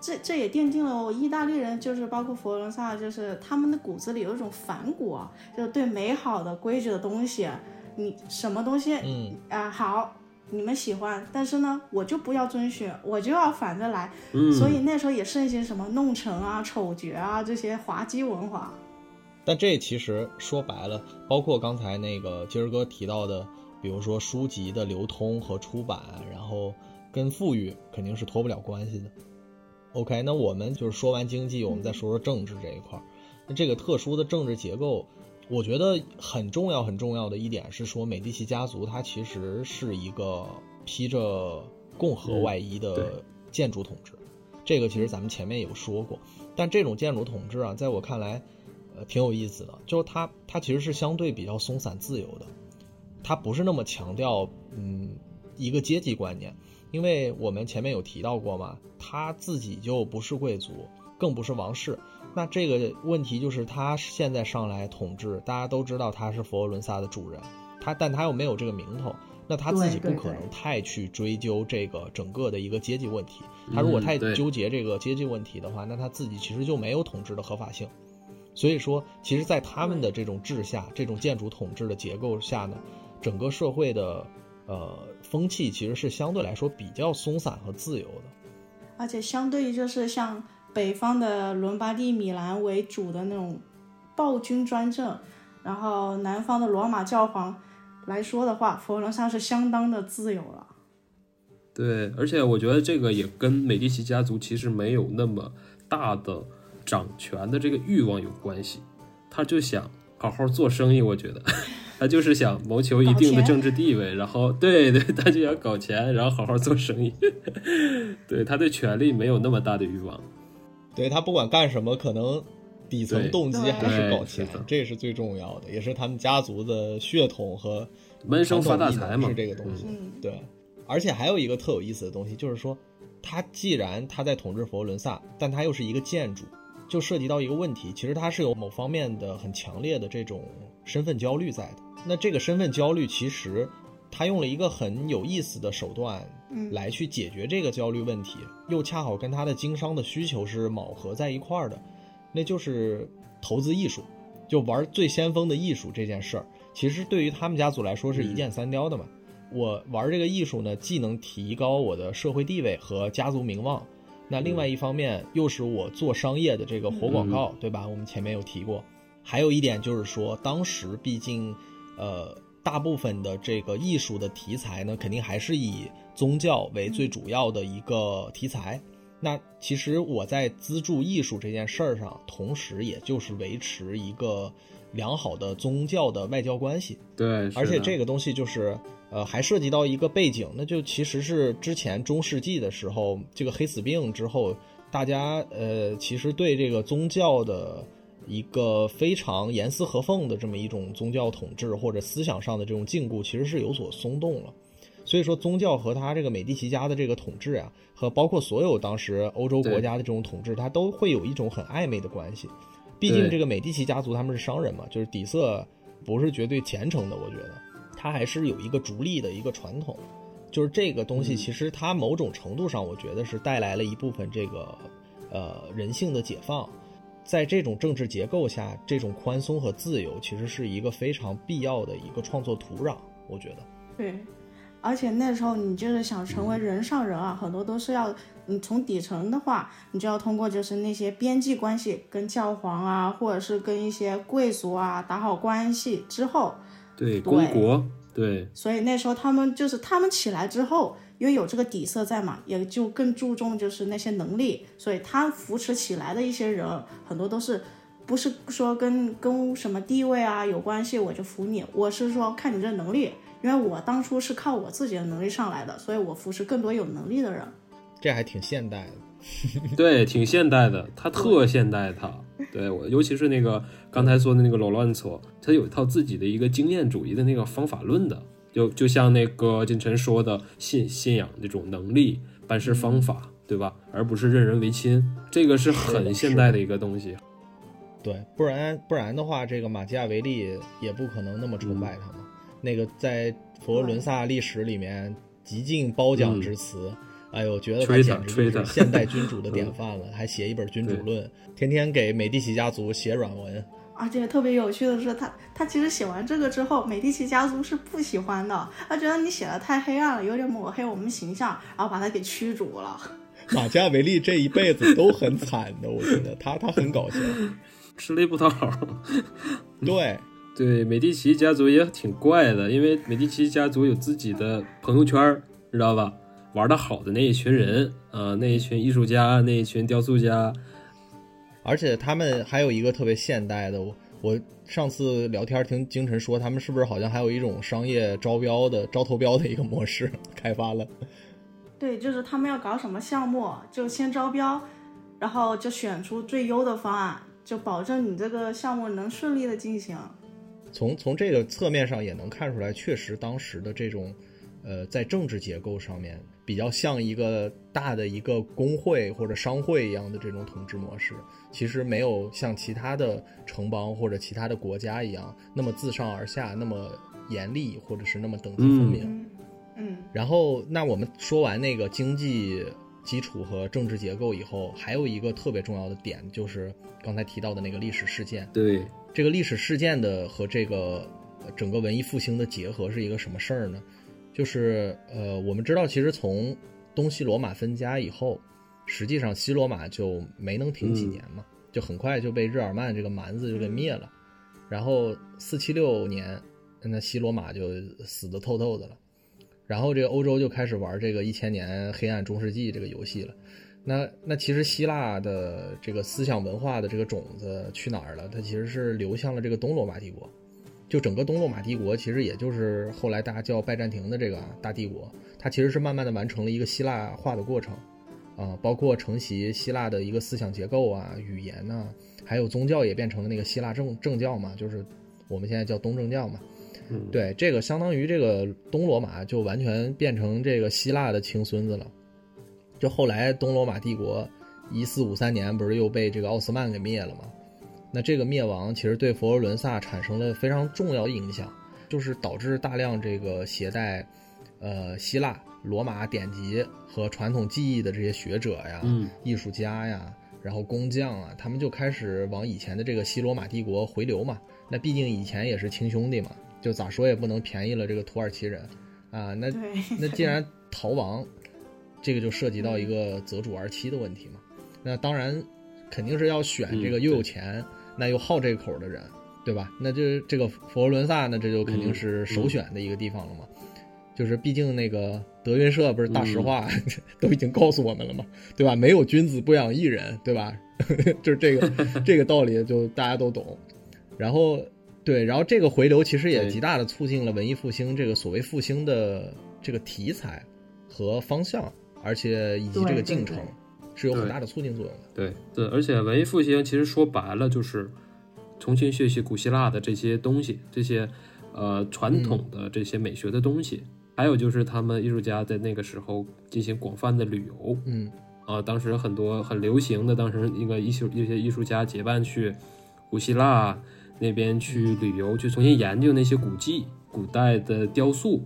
这这也奠定了我意大利人，就是包括佛罗伦萨，就是他们的骨子里有一种反骨，就是对美好的规矩的东西，你什么东西，嗯啊好，你们喜欢，但是呢，我就不要遵循，我就要反着来。嗯，所以那时候也盛行什么弄臣啊、丑角啊这些滑稽文化。但这其实说白了，包括刚才那个今儿哥提到的，比如说书籍的流通和出版，然后。跟富裕肯定是脱不了关系的。OK，那我们就是说完经济，我们再说说政治这一块儿。那这个特殊的政治结构，我觉得很重要很重要的一点是说，美第奇家族它其实是一个披着共和外衣的建筑统治。这个其实咱们前面有说过，但这种建筑统治啊，在我看来，呃挺有意思的，就是它它其实是相对比较松散自由的，它不是那么强调嗯一个阶级观念，因为我们前面有提到过嘛，他自己就不是贵族，更不是王室。那这个问题就是他现在上来统治，大家都知道他是佛罗伦萨的主人，他但他又没有这个名头，那他自己不可能太去追究这个整个的一个阶级问题。他如果太纠结这个阶级问题的话，那他自己其实就没有统治的合法性。所以说，其实，在他们的这种治下，这种建筑统治的结构下呢，整个社会的呃风气其实是相对来说比较松散和自由的，而且相对于就是像。北方的伦巴第、米兰为主的那种暴君专政，然后南方的罗马教皇来说的话，佛罗伦萨是相当的自由了。对，而且我觉得这个也跟美第奇家族其实没有那么大的掌权的这个欲望有关系，他就想好好做生意。我觉得 他就是想谋求一定的政治地位，然后对对，他就想搞钱，然后好好做生意。对他对权力没有那么大的欲望。对他不管干什么，可能底层动机还是搞钱，这是最重要的，也是他们家族的血统和闷声发大财嘛，是这个东西。对，而且还有一个特有意思的东西，就是说，他既然他在统治佛罗伦萨，但他又是一个建筑，就涉及到一个问题，其实他是有某方面的很强烈的这种身份焦虑在的。那这个身份焦虑，其实他用了一个很有意思的手段。来去解决这个焦虑问题，又恰好跟他的经商的需求是卯合在一块儿的，那就是投资艺术，就玩最先锋的艺术这件事儿。其实对于他们家族来说是一箭三雕的嘛。我玩这个艺术呢，既能提高我的社会地位和家族名望，那另外一方面又是我做商业的这个活广告，对吧？我们前面有提过。还有一点就是说，当时毕竟，呃，大部分的这个艺术的题材呢，肯定还是以。宗教为最主要的一个题材，那其实我在资助艺术这件事儿上，同时也就是维持一个良好的宗教的外交关系。对，而且这个东西就是，呃，还涉及到一个背景，那就其实是之前中世纪的时候，这个黑死病之后，大家呃，其实对这个宗教的一个非常严丝合缝的这么一种宗教统治或者思想上的这种禁锢，其实是有所松动了。所以说，宗教和他这个美第奇家的这个统治啊，和包括所有当时欧洲国家的这种统治，它都会有一种很暧昧的关系。毕竟这个美第奇家族他们是商人嘛，就是底色不是绝对虔诚的。我觉得他还是有一个逐利的一个传统，就是这个东西其实它某种程度上，我觉得是带来了一部分这个呃人性的解放。在这种政治结构下，这种宽松和自由其实是一个非常必要的一个创作土壤。我觉得，对。而且那时候你就是想成为人上人啊，很多都是要你从底层的话，你就要通过就是那些边际关系，跟教皇啊，或者是跟一些贵族啊打好关系之后，对，公国，对。所以那时候他们就是他们起来之后，因为有这个底色在嘛，也就更注重就是那些能力，所以他扶持起来的一些人，很多都是不是说跟跟什么地位啊有关系，我就扶你，我是说看你这能力。因为我当初是靠我自己的能力上来的，所以我扶持更多有能力的人。这还挺现代的，对，挺现代的。他特现代，他对我，尤其是那个刚才说的那个罗乱错，他有一套自己的一个经验主义的那个方法论的，就就像那个金晨说的，信信仰那种能力、办事方法，对吧？而不是任人唯亲，这个是很现代的一个东西。对，不然不然的话，这个马基亚维利也不可能那么崇拜他嘛。那个在佛罗伦萨历史里面极尽褒奖之词，哎呦，我觉得他简直就是现代君主的典范了，还写一本《君主论》，天天给美第奇家族写软文。而且特别有趣的是，他他其实写完这个之后，美第奇家族是不喜欢的，他觉得你写的太黑暗了，有点抹黑我们形象，然后把他给驱逐了。马加维利这一辈子都很惨的，我觉得他他很搞笑，吃力不讨好。对。对，美第奇家族也挺怪的，因为美第奇家族有自己的朋友圈，知道吧？玩的好的那一群人啊，那一群艺术家，那一群雕塑家，而且他们还有一个特别现代的。我上次聊天听京晨说，他们是不是好像还有一种商业招标的招投标的一个模式开发了？对，就是他们要搞什么项目，就先招标，然后就选出最优的方案。就保证你这个项目能顺利的进行。从从这个侧面上也能看出来，确实当时的这种，呃，在政治结构上面比较像一个大的一个工会或者商会一样的这种统治模式，其实没有像其他的城邦或者其他的国家一样那么自上而下那么严厉，或者是那么等级分明。嗯嗯然后，那我们说完那个经济基础和政治结构以后，还有一个特别重要的点，就是刚才提到的那个历史事件。对，这个历史事件的和这个呃整个文艺复兴的结合是一个什么事儿呢？就是呃，我们知道，其实从东西罗马分家以后，实际上西罗马就没能挺几年嘛，就很快就被日耳曼这个蛮子就给灭了。然后四七六年，那西罗马就死得透透的了。然后这个欧洲就开始玩这个一千年黑暗中世纪这个游戏了。那那其实希腊的这个思想文化的这个种子去哪儿了？它其实是流向了这个东罗马帝国。就整个东罗马帝国，其实也就是后来大家叫拜占庭的这个啊大帝国，它其实是慢慢的完成了一个希腊化的过程，啊，包括承袭希腊的一个思想结构啊、语言呐、还有宗教也变成了那个希腊正正教嘛，就是我们现在叫东正教嘛。嗯，对，这个相当于这个东罗马就完全变成这个希腊的亲孙子了。就后来东罗马帝国一四五三年不是又被这个奥斯曼给灭了吗？那这个灭亡其实对佛罗伦萨产生了非常重要影响，就是导致大量这个携带呃希腊、罗马典籍和传统技艺的这些学者呀、嗯艺术家呀，然后工匠啊，他们就开始往以前的这个西罗马帝国回流嘛。那毕竟以前也是亲兄弟嘛，就咋说也不能便宜了这个土耳其人啊。那，那既然逃亡，这个就涉及到一个择主而妻的问题嘛。那当然肯定是要选这个嗯又有钱、那又好这口的人，对吧？那就这个佛罗伦萨呢，这就肯定是首选的一个地方了嘛。就是毕竟那个德云社不是大实话、都已经告诉我们了嘛，对吧？没有君子不养艺人，对吧？就是这个这个道理，就大家都懂。然后对，然后这个回流其实也极大的促进了文艺复兴这个所谓复兴的这个题材和方向，而且以及这个对对进程对是有很大的促进作用的。对对，而且文艺复兴其实说白了就是重新学习古希腊的这些东西，这些呃传统的这些美学的东西，还有就是他们艺术家在那个时候进行广泛的旅游嗯啊、当时很多很流行的，当时一个艺术一些艺术家结伴去古希腊那边去旅游，去重新研究那些古迹、古代的雕塑。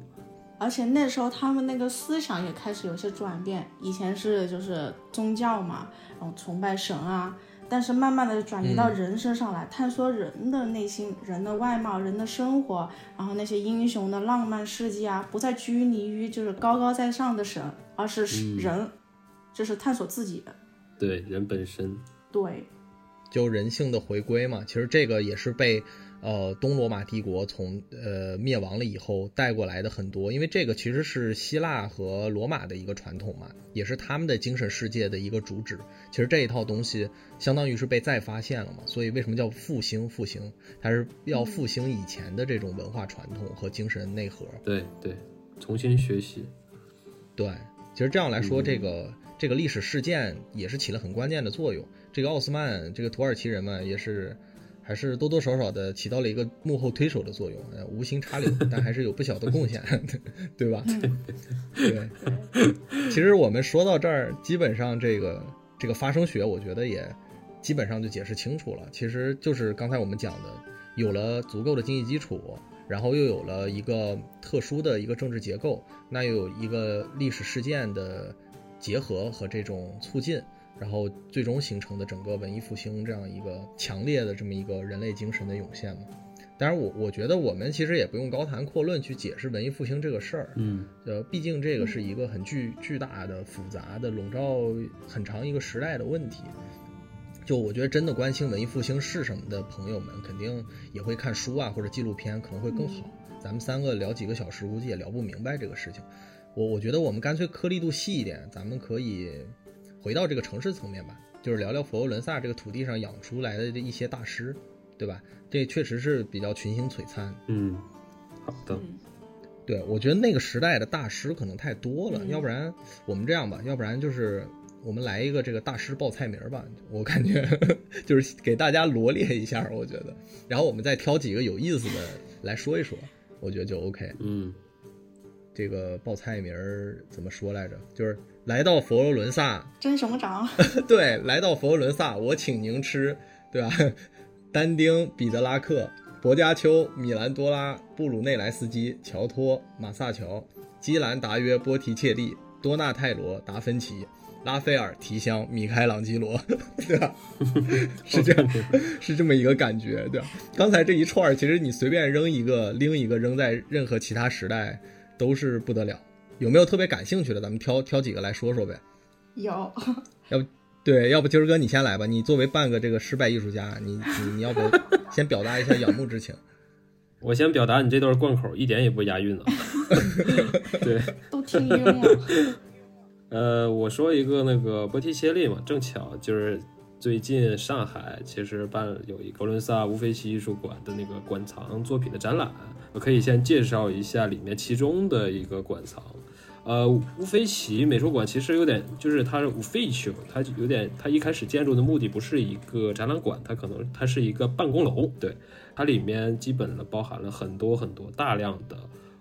而且那时候他们那个思想也开始有些转变，以前是就是宗教嘛，然后崇拜神啊，但是慢慢的转移到人身上来，探索人的内心、人的外貌、人的生活，然后那些英雄的浪漫事迹啊，不再拘泥于就是高高在上的神，而是人，就是探索自己。的。对人本身，对，就人性的回归嘛，其实这个也是被呃东罗马帝国从呃灭亡了以后带过来的很多，因为这个其实是希腊和罗马的一个传统嘛，也是他们的精神世界的一个主旨。其实这一套东西相当于是被再发现了嘛，所以为什么叫复兴？复兴，它是要复兴以前的这种文化传统和精神内核。对对，重新学习。对，其实这样来说，这个这个历史事件也是起了很关键的作用。这个奥斯曼，这个土耳其人嘛，也是还是多多少少的起到了一个幕后推手的作用，呃，无心插柳，但还是有不小的贡献，对吧？对。其实我们说到这儿，基本上这个这个发生学，我觉得也基本上就解释清楚了。其实就是刚才我们讲的，有了足够的经济基础，然后又有了一个特殊的一个政治结构，那又有一个历史事件的结合和这种促进，然后最终形成的整个文艺复兴这样一个强烈的这么一个人类精神的涌现嘛。当然我，我觉得我们其实也不用高谈阔论去解释文艺复兴这个事儿，嗯，呃，毕竟这个是一个很巨巨大的、复杂的、笼罩很长一个时代的问题。就我觉得，真的关心文艺复兴是什么的朋友们，肯定也会看书啊或者纪录片，可能会更好。咱们三个聊几个小时，估计也聊不明白这个事情。我我觉得我们干脆颗粒度细一点，咱们可以回到这个城市层面吧，就是聊聊佛罗伦萨这个土地上养出来的这一些大师，对吧？这确实是比较群星璀璨。嗯，好的，对，我觉得那个时代的大师可能太多了，嗯要不然我们这样吧，要不然就是我们来一个这个大师报菜名吧，我感觉 就是给大家罗列一下，我觉得，然后我们再挑几个有意思的来说一说，我觉得就 OK。嗯，这个报菜名儿怎么说来着？就是来到佛罗伦萨，真熊掌，对，来到佛罗伦萨，我请您吃，对吧？丹丁、彼得拉克、博加丘、米兰多拉、布鲁内莱斯基、乔托、马萨乔、基兰达约、波提切利、多纳泰罗、达芬奇、拉斐尔、提香、米开朗基罗，对吧？是这样，是这么一个感觉，对吧？刚才这一串儿，其实你随便扔一个，拎一个扔在任何其他时代都是不得了。有没有特别感兴趣的？咱们挑挑几个来说说呗。有，要不对，要不今儿哥你先来吧。你作为半个这个失败艺术家，你你你要不 先表达一下仰慕之情？我先表达，你这段贯口一点也不押韵啊。对，都听晕了。呃，我说一个那个波提切利嘛，正巧就是最近上海其实办有一个伦萨乌菲齐艺术馆的那个馆藏作品的展览，我可以先介绍一下里面其中的一个馆藏。呃，乌菲齐美术馆其实有点，就是它是乌菲齐，它有点，它一开始建筑的目的不是一个展览馆，它可能它是一个办公楼，对，它里面基本的包含了很多很多大量的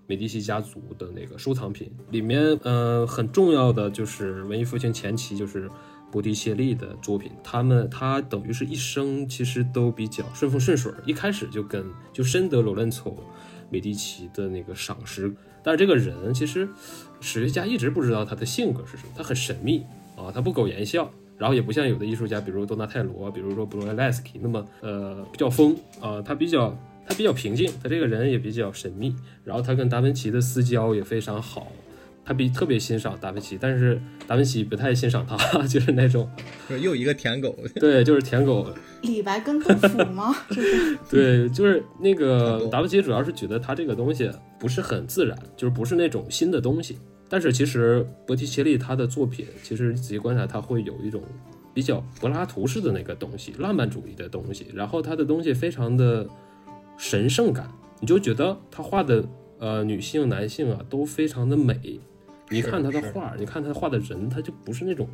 美第奇家族的那个收藏品，里面呃很重要的就是文艺复兴前期就是波提切利的作品，他们他等于是一生其实都比较顺风顺水，一开始就跟就深得罗伦佐美第奇的那个赏识，但是这个人其实。史学家一直不知道他的性格是什么，他很神秘啊，他不苟言笑，然后也不像有的艺术家，比如多纳泰罗，比如说布罗莱斯基那么呃比较疯啊，他比较他比较平静，他这个人也比较神秘，然后他跟达芬奇的私交也非常好。他比特别欣赏达芬奇，但是达芬奇不太欣赏他，就是那种，又一个舔狗，对，就是舔狗。李白跟杜甫吗？对，就是那个达芬奇，主要是觉得他这个东西不是很自然，就是不是那种新的东西。但是其实波提切利他的作品，其实仔细观察，他会有一种比较柏拉图式的那个东西，浪漫主义的东西，然后他的东西非常的神圣感，你就觉得他画的呃女性、男性啊都非常的美。你看他的画，你看他画的人，他就不是那种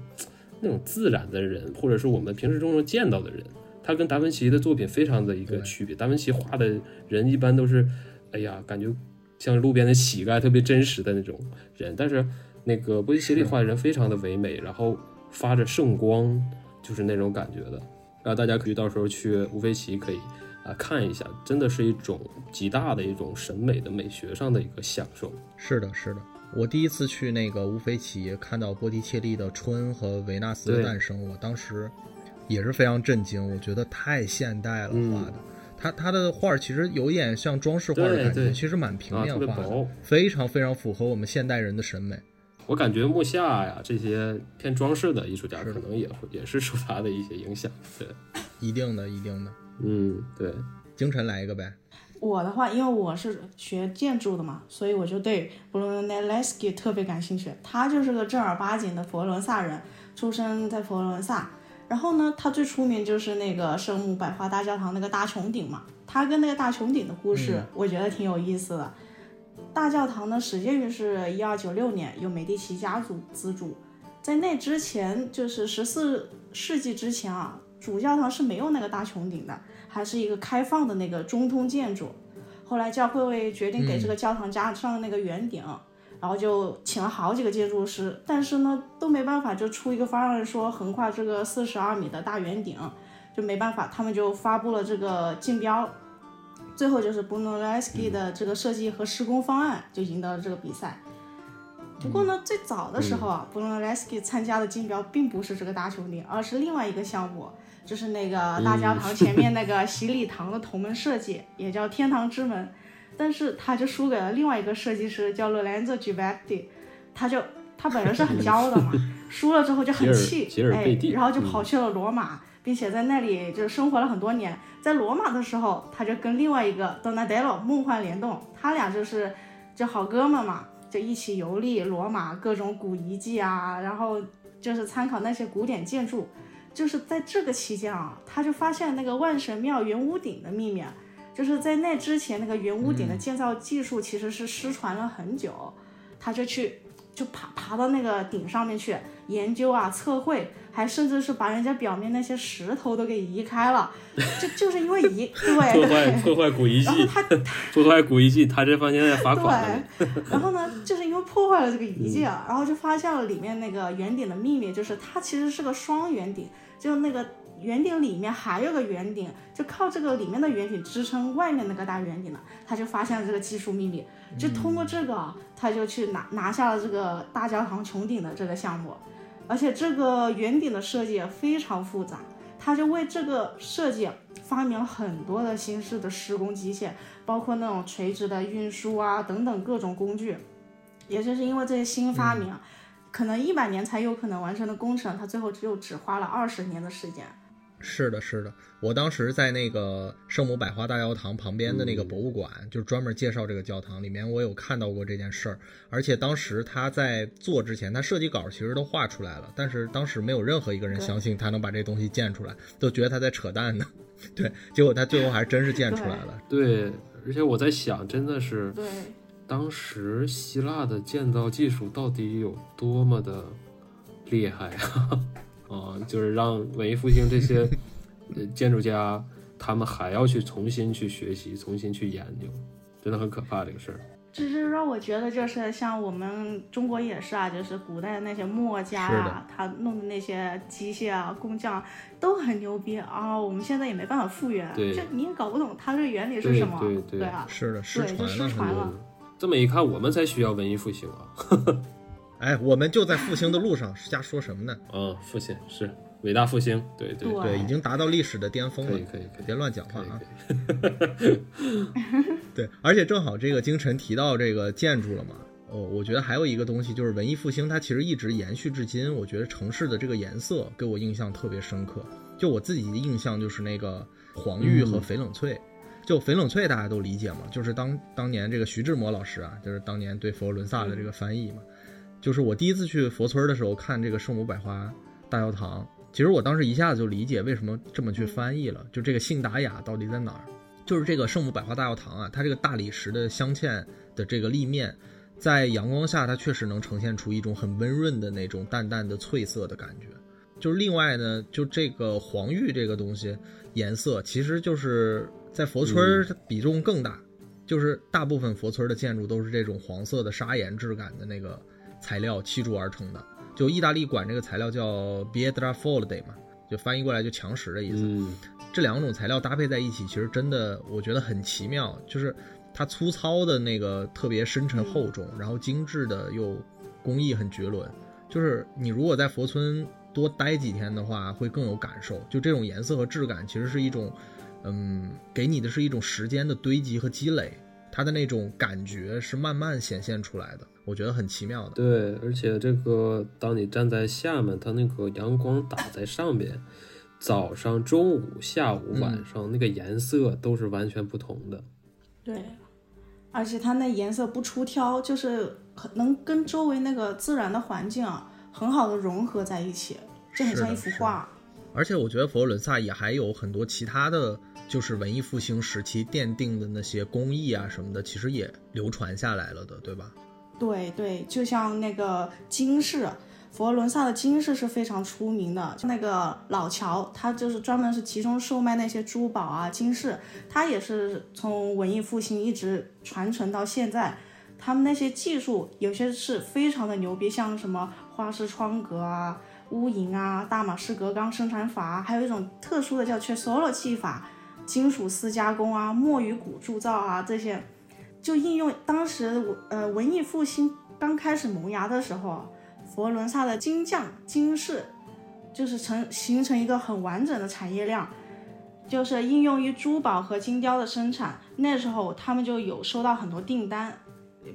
那种自然的人，或者是我们平时中能见到的人。他跟达芬奇的作品非常的一个区别。达芬奇画的人一般都是，哎呀，感觉像路边的乞丐，特别真实的那种人。但是那个波提切利画的人非常的唯美，然后发着圣光，就是那种感觉的。然后大家可以到时候去乌菲齐可以啊看一下，真的是一种极大的一种审美的美学上的一个享受。是的，是的。我第一次去那个乌菲齐，看到波提切利的《春》和《维纳斯的诞生》，我当时也是非常震惊。我觉得太现代了画的，他他的画其实有点像装饰画的感觉，其实蛮平面化的，非常非常符合我们现代人的审美。我感觉木下呀这些偏装饰的艺术家，可能也会也是受他的一些影响。对，一定的，一定的。嗯，对。京城来一个呗。我的话，因为我是学建筑的嘛，所以我就对布鲁内莱斯基特别感兴趣。他就是个正儿八经的佛罗伦萨人，出生在佛罗伦萨。然后呢，他最出名就是那个圣母百花大教堂那个大穹顶嘛。他跟那个大穹顶的故事，我觉得挺有意思的。大教堂呢，始建于是一二九六年，由美第奇家族资助。在那之前，就是十四世纪之前啊，主教堂是没有那个大穹顶的。还是一个开放的那个中通建筑，后来教会决定给这个教堂加上那个圆顶，然后就请了好几个建筑师，但是呢都没办法，就出一个方案说横跨这个四十二米的大圆顶，就没办法，他们就发布了这个竞标，最后就是布诺莱斯基的这个设计和施工方案就赢得了这个比赛。不过呢，最早的时候啊，布诺莱斯基参加的竞标并不是这个大穹顶，而是另外一个项目。就是那个大教堂前面那个洗礼堂的铜门设计，也叫天堂之门，但是他就输给了另外一个设计师，叫 Lorenzo Ghiberti，他就他本人是很骄傲的嘛，输了之后就很气，哎，然后就跑去了罗马，并且在那里就生活了很多年。在罗马的时候，他就跟另外一个 Donatello 梦幻联动，他俩就是就好哥们嘛，就一起游历罗马各种古遗迹啊，然后就是参考那些古典建筑。就是在这个期间啊，他就发现那个万神庙圆屋顶的秘密，就是在那之前那个圆屋顶的建造技术其实是失传了很久，他就去就爬爬到那个顶上面去研究啊、测绘，还甚至是把人家表面那些石头都给移开了，就就是因为移 对破坏。破坏古遗迹然，后他破坏古遗迹，他这发现在罚款 然后呢，就是因为破坏了这个遗迹啊，然后就发现了里面那个圆顶的秘密，就是它其实是个双圆顶，就那个圆顶里面还有个圆顶，就靠这个里面的圆顶支撑外面那个大圆顶的，他就发现了这个技术秘密，就通过这个啊，他就去拿拿下了这个大教堂穹顶的这个项目，而且这个圆顶的设计也非常复杂，他就为这个设计发明了很多的新式的施工机械。包括那种垂直的运输啊等等各种工具，也就是因为这些新发明啊，可能一百年才有可能完成的工程，他最后只有只花了二十年的时间。是的，是的，我当时在那个圣母百花大教堂旁边的那个博物馆，就是专门介绍这个教堂，里面我有看到过这件事儿。而且当时他在做之前，他设计稿其实都画出来了，但是当时没有任何一个人相信他能把这东西建出来，都觉得他在扯淡呢。对，结果他最后还真是建出来了。对，而且我在想，真的是对，当时希腊的建造技术到底有多么的厉害啊！啊，就是让文艺复兴这些呃建筑家，他们还要去重新去学习，重新去研究，真的很可怕这个事儿。这是让我觉得就是像我们中国也是啊，就是古代的那些墨家啊，他弄的那些机械啊、工匠都很牛逼啊，我们现在也没办法复原，对就你也搞不懂它这个原理是什么，对对啊，是的，失对，就传了。失传了。这么一看，我们才需要文艺复兴啊！哎，我们就在复兴的路上，瞎说什么呢？啊，复兴是伟大复兴，对对对对，已经达到历史的巅峰了可以。可以可以别乱讲话啊！可以，对，而且正好这个京晨提到这个建筑了嘛，哦，我觉得还有一个东西就是文艺复兴，它其实一直延续至今。我觉得城市的这个颜色给我印象特别深刻，就我自己的印象就是那个黄玉和翡冷翠。就翡冷翠大家都理解嘛，就是当当年这个徐志摩老师啊，就是当年对佛罗伦萨的这个翻译嘛。就是我第一次去佛村的时候看这个圣母百花大教堂，其实我当时一下子就理解为什么这么去翻译了，就这个信达雅到底在哪儿。就是这个圣母百花大教堂啊，它这个大理石的镶嵌的这个立面，在阳光下它确实能呈现出一种很温润的那种淡淡的翠色的感觉。就是另外呢，就这个黄玉这个东西颜色，其实就是在佛村儿它比重更大，就是大部分佛村的建筑都是这种黄色的砂岩质感的那个材料砌筑而成的。就意大利管这个材料叫 pietra folde 嘛，就翻译过来就强石的意思。嗯，这两种材料搭配在一起，其实真的我觉得很奇妙，就是它粗糙的那个特别深沉厚重，然后精致的又工艺很绝伦。就是你如果在佛村多待几天的话，会更有感受。就这种颜色和质感，其实是一种，嗯，给你的是一种时间的堆积和积累，它的那种感觉是慢慢显现出来的，我觉得很奇妙的。对，而且这个当你站在下面，它那个阳光打在上面，早上、中午、下午、嗯晚上、那个颜色都是完全不同的。对，而且它那颜色不出挑，就是很能跟周围那个自然的环境啊，很好的融合在一起，就很像一幅画。而且我觉得佛罗伦萨也还有很多其他的，就是文艺复兴时期奠定的那些工艺啊什么的，其实也流传下来了的，对吧？对对，就像那个金饰，佛罗伦萨的金饰是非常出名的。就那个老乔，他就是专门是集中售卖那些珠宝啊、金饰，他也是从文艺复兴一直传承到现在。他们那些技术有些是非常的牛逼，像什么花式窗格啊、屋檐啊、大马士革钢生产法，还有一种特殊的叫 Cesolo 技法，金属丝加工啊、墨鱼骨铸造啊这些。就应用当时呃文艺复兴刚开始萌芽的时候，佛罗伦萨的金匠金饰就是成形成一个很完整的产业链，就是应用于珠宝和金雕的生产。那时候他们就有收到很多订单，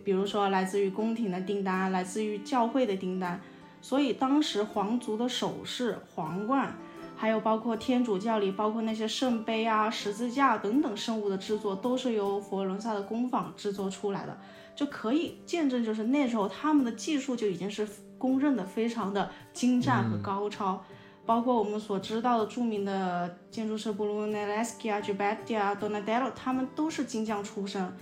比如说来自于宫廷的订单，来自于教会的订单，所以当时皇族的首饰、皇冠。还有包括天主教里，包括那些圣杯啊、十字架等等圣物的制作，都是由佛罗伦萨的工坊制作出来的，就可以见证，就是那时候他们的技术就已经是公认的非常的精湛和高超。包括我们所知道的著名的建筑师布鲁内莱斯基啊、Ghiberti 啊、Donatello，他们都是金匠出身，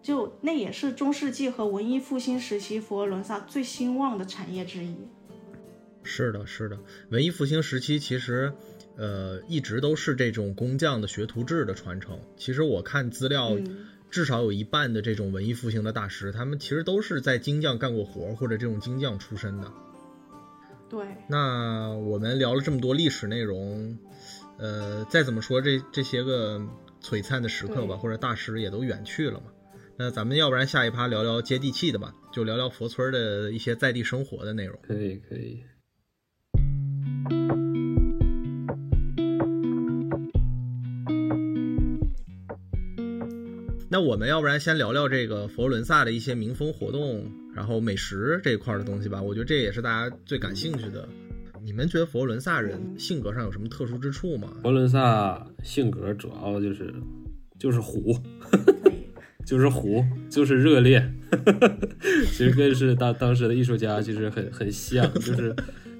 就那也是中世纪和文艺复兴时期佛罗伦萨最兴旺的产业之一。是的，是的，文艺复兴时期其实，呃，一直都是这种工匠的学徒制的传承。其实我看资料，至少有一半的这种文艺复兴的大师，他们其实都是在金匠干过活或者这种金匠出身的。对。那我们聊了这么多历史内容，呃，再怎么说这这些个璀璨的时刻吧，或者大师也都远去了嘛。那咱们要不然下一趴聊聊接地气的吧，就聊聊佛村的一些在地生活的内容。可以，可以。那我们要不然先聊聊这个佛罗伦萨的一些民风活动，然后美食这一块的东西吧。我觉得这也是大家最感兴趣的。你们觉得佛罗伦萨人性格上有什么特殊之处吗？佛罗伦萨性格主要就是就是虎，就是虎，就是热烈。其实跟是当当时的艺术家其实很很像，就是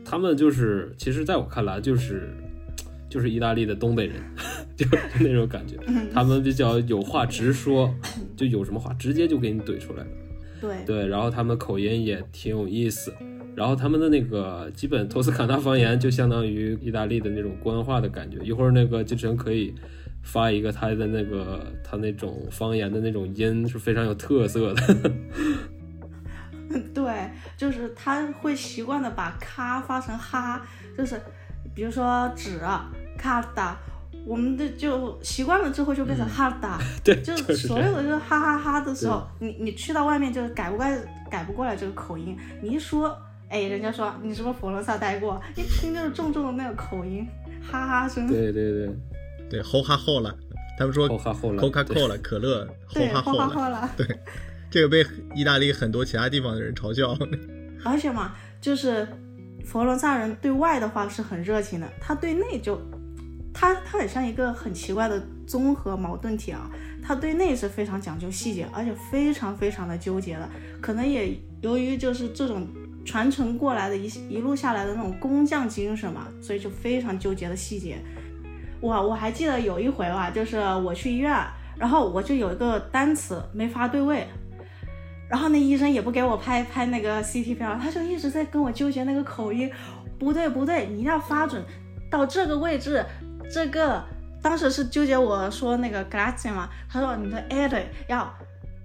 他们就是其实在我看来就是。就是意大利的东北人，就那种感觉，他们比较有话直说，就有什么话直接就给你怼出来。对对，然后他们口音也挺有意思，然后他们的那个基本托斯卡纳方言就相当于意大利的那种官话的感觉。一会儿那个金晨可以发一个他的那个他那种方言的那种音是非常有特色的。对，就是他会习惯的把咔发成哈，就是比如说纸。咔哒，我们的就习惯了之后就变成哈哒，对，就是所有的就是哈哈哈的时候，你你去到外面就是改不过改不过来这个口音，你一说，哎，人家说你是不是佛罗萨待过，一听就是重重的那个口音，哈哈声。对对对，对，吼哈吼了，他们说吼哈吼了，Coca Cola 可乐，吼哈吼了，对，这个被意大利很多其他地方的人嘲笑。而且嘛，就是佛罗萨人对外的话是很热情的，他对内就。他他很像一个很奇怪的综合矛盾体啊，他对内是非常讲究细节，而且非常非常的纠结的，可能也由于就是这种传承过来的一一路下来的那种工匠精神嘛，所以就非常纠结的细节。我我还记得有一回吧，就是我去医院，然后我就有一个单词没法对位，然后那医生也不给我拍拍那个 CT 片，他就一直在跟我纠结那个口音，不对不对，你一定要发准到这个位置。这个当时是纠结我说那个 grazie 嘛，他说你的 ed 要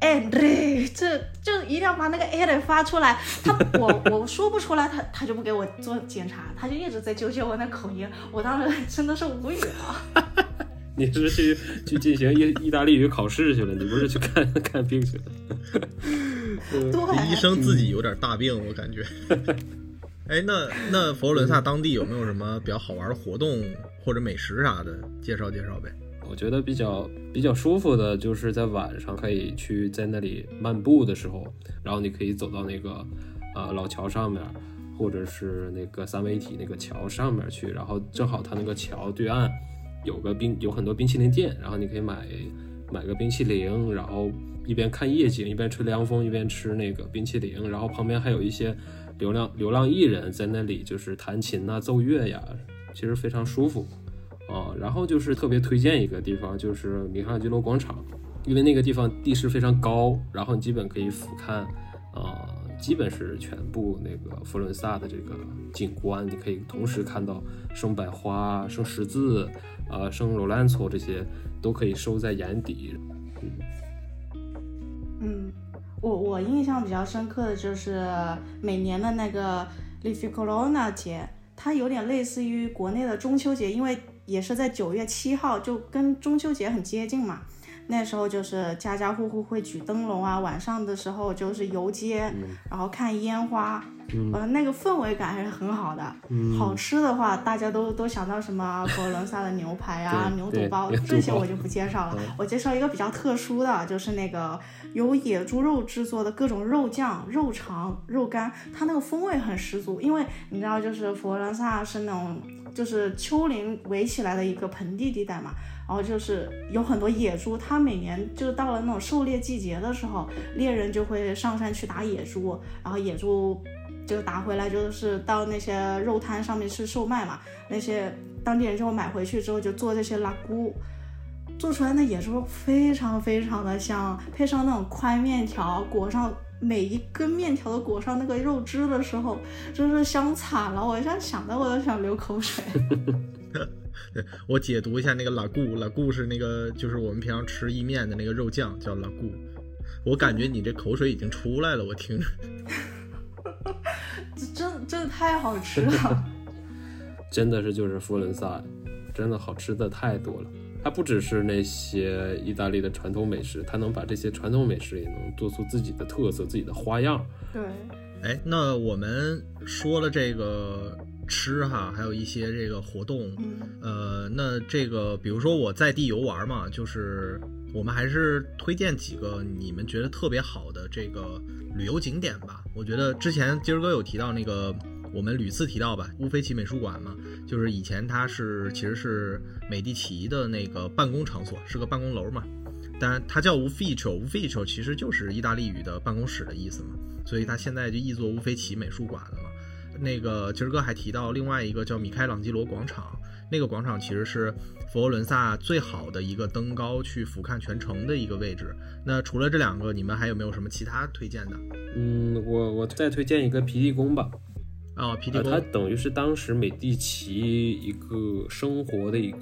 ed，这就一定要把那个 ed 发出来。他我我说不出来，他他就不给我做检查，他就一直在纠结我那口音。我当时真的是无语了。你是去去进行意意大利语考试去了？你不是去看看病去了？对，医生自己有点大病，我感觉。哎，那那佛罗伦萨当地有没有什么比较好玩的活动或者美食啥的？介绍介绍呗。我觉得比较比较舒服的就是在晚上可以去在那里漫步的时候，然后你可以走到那个呃老桥上面，或者是那个三位一体那个桥上面去，然后正好它那个桥对岸有个冰有很多冰淇淋店，然后你可以买买个冰淇淋，然后一边看夜景，一边吹凉风，一边吃那个冰淇淋，然后旁边还有一些。流浪流浪艺人，在那里就是弹琴呐、奏乐呀，其实非常舒服啊。然后就是特别推荐一个地方，就是米开朗基罗广场，因为那个地方地势非常高，然后你基本可以俯瞰，啊，基本是全部那个佛罗伦萨的这个景观，你可以同时看到圣百花、圣十字呃、圣罗兰措这些都可以收在眼底。嗯。我我印象比较深刻的就是每年的那个 l i f i c o l o n a 节，它有点类似于国内的中秋节，因为也是在九月七号，就跟中秋节很接近嘛。那时候就是家家户户会举灯笼啊，晚上的时候就是游街，然后看烟花。嗯，那个氛围感还是很好的。嗯，好吃的话，大家都都想到什么佛罗伦萨的牛排啊、牛肚包这些，我就不介绍了。我介绍一个比较特殊的，就是那个由野猪肉制作的各种肉酱、肉肠、肉干，它那个风味很十足。因为你知道，就是佛罗伦萨是那种就是丘陵围起来的一个盆地地带嘛，然后就是有很多野猪，它每年就是到了那种狩猎季节的时候，猎人就会上山去打野猪，然后野猪。就打回来，就是到那些肉摊上面去售卖嘛。那些当地人就买回去之后，就做这些拉姑，做出来那野猪非常非常的香，配上那种宽面条，裹上每一根面条都裹上那个肉汁的时候，真是香惨了。我现在想到我都想流口水。对 我解读一下那个拉固，拉固是那个就是我们平常吃意面的那个肉酱，叫拉固。我感觉你这口水已经出来了，我听着。这真真的太好吃了，真的是就是佛罗伦萨，真的好吃的太多了。它不只是那些意大利的传统美食，它能把这些传统美食也能做出自己的特色、自己的花样。对，哎，那我们说了这个吃哈，还有一些这个活动，呃，那这个比如说我在地游玩嘛，就是我们还是推荐几个你们觉得特别好的这个旅游景点吧。我觉得之前今儿哥有提到那个。我们屡次提到吧，乌菲齐美术馆嘛，就是以前它是其实是美第奇的那个办公场所，是个办公楼嘛。但它叫乌菲丘，乌菲丘其实就是意大利语的办公室的意思嘛，所以它现在就译作乌菲齐美术馆了嘛。那个今儿哥还提到另外一个叫米开朗基罗广场，那个广场其实是佛罗伦萨最好的一个登高去俯瞰全城的一个位置。那除了这两个，你们还有没有什么其他推荐的？嗯，我我再推荐一个皮蒂宫吧。啊，皮蒂宫，它等于是当时美第奇一个生活的一个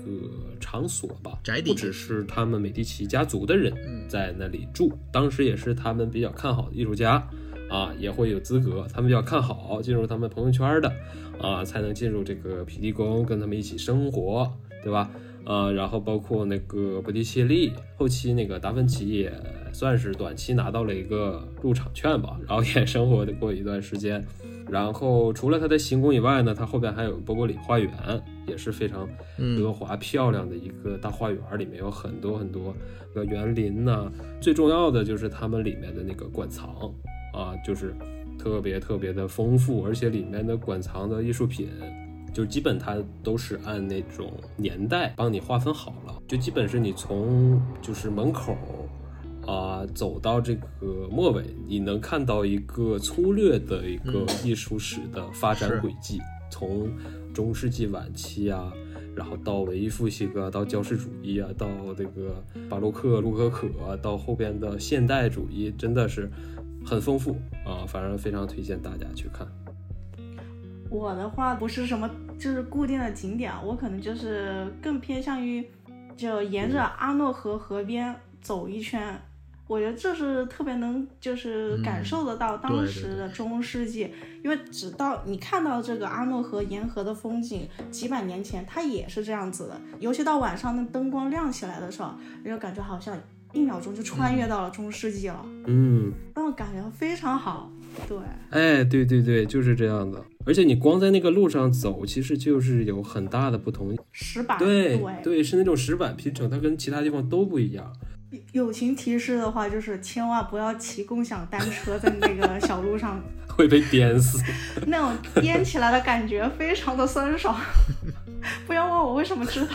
场所吧，宅邸，不只是他们美第奇家族的人在那里住，当时也是他们比较看好的艺术家啊，也会有资格，他们比较看好进入他们朋友圈的啊，才能进入这个皮蒂宫跟他们一起生活，对吧？啊，然后包括那个波提切利，后期那个达芬奇也算是短期拿到了一个入场券吧，然后也生活过一段时间。然后除了他的行宫以外呢，他后边还有波波里花园，也是非常奢华漂亮的一个大花园，里面有很多很多个园林呐。最重要的就是他们里面的那个馆藏啊，就是特别特别的丰富，而且里面的馆藏的艺术品，就基本它都是按那种年代帮你划分好了，就基本是你从就是门口。啊，走到这个末尾，你能看到一个粗略的一个艺术史的发展轨迹，从中世纪晚期啊，然后到文艺复兴啊，到教师主义啊，到这个巴洛克、洛可可，到后边的现代主义，真的是很丰富啊，反正非常推荐大家去看。我的话不是什么就是固定的景点，我可能就是更偏向于就沿着阿诺河河边走一圈。我觉得这是特别能，就是感受得到当时的中世纪，因为直到你看到这个阿诺河沿河的风景，几百年前它也是这样子的。尤其到晚上那灯光亮起来的时候，你就感觉好像一秒钟就穿越到了中世纪了。嗯，那种感觉非常好。对，哎，对对对，就是这样的。而且你光在那个路上走，其实就是有很大的不同。石板，对对，是那种石板拼成，它跟其他地方都不一样。友情提示的话，就是千万不要骑共享单车在那个小路上，会被颠死。那种颠起来的感觉非常的酸爽。不要问我为什么知道。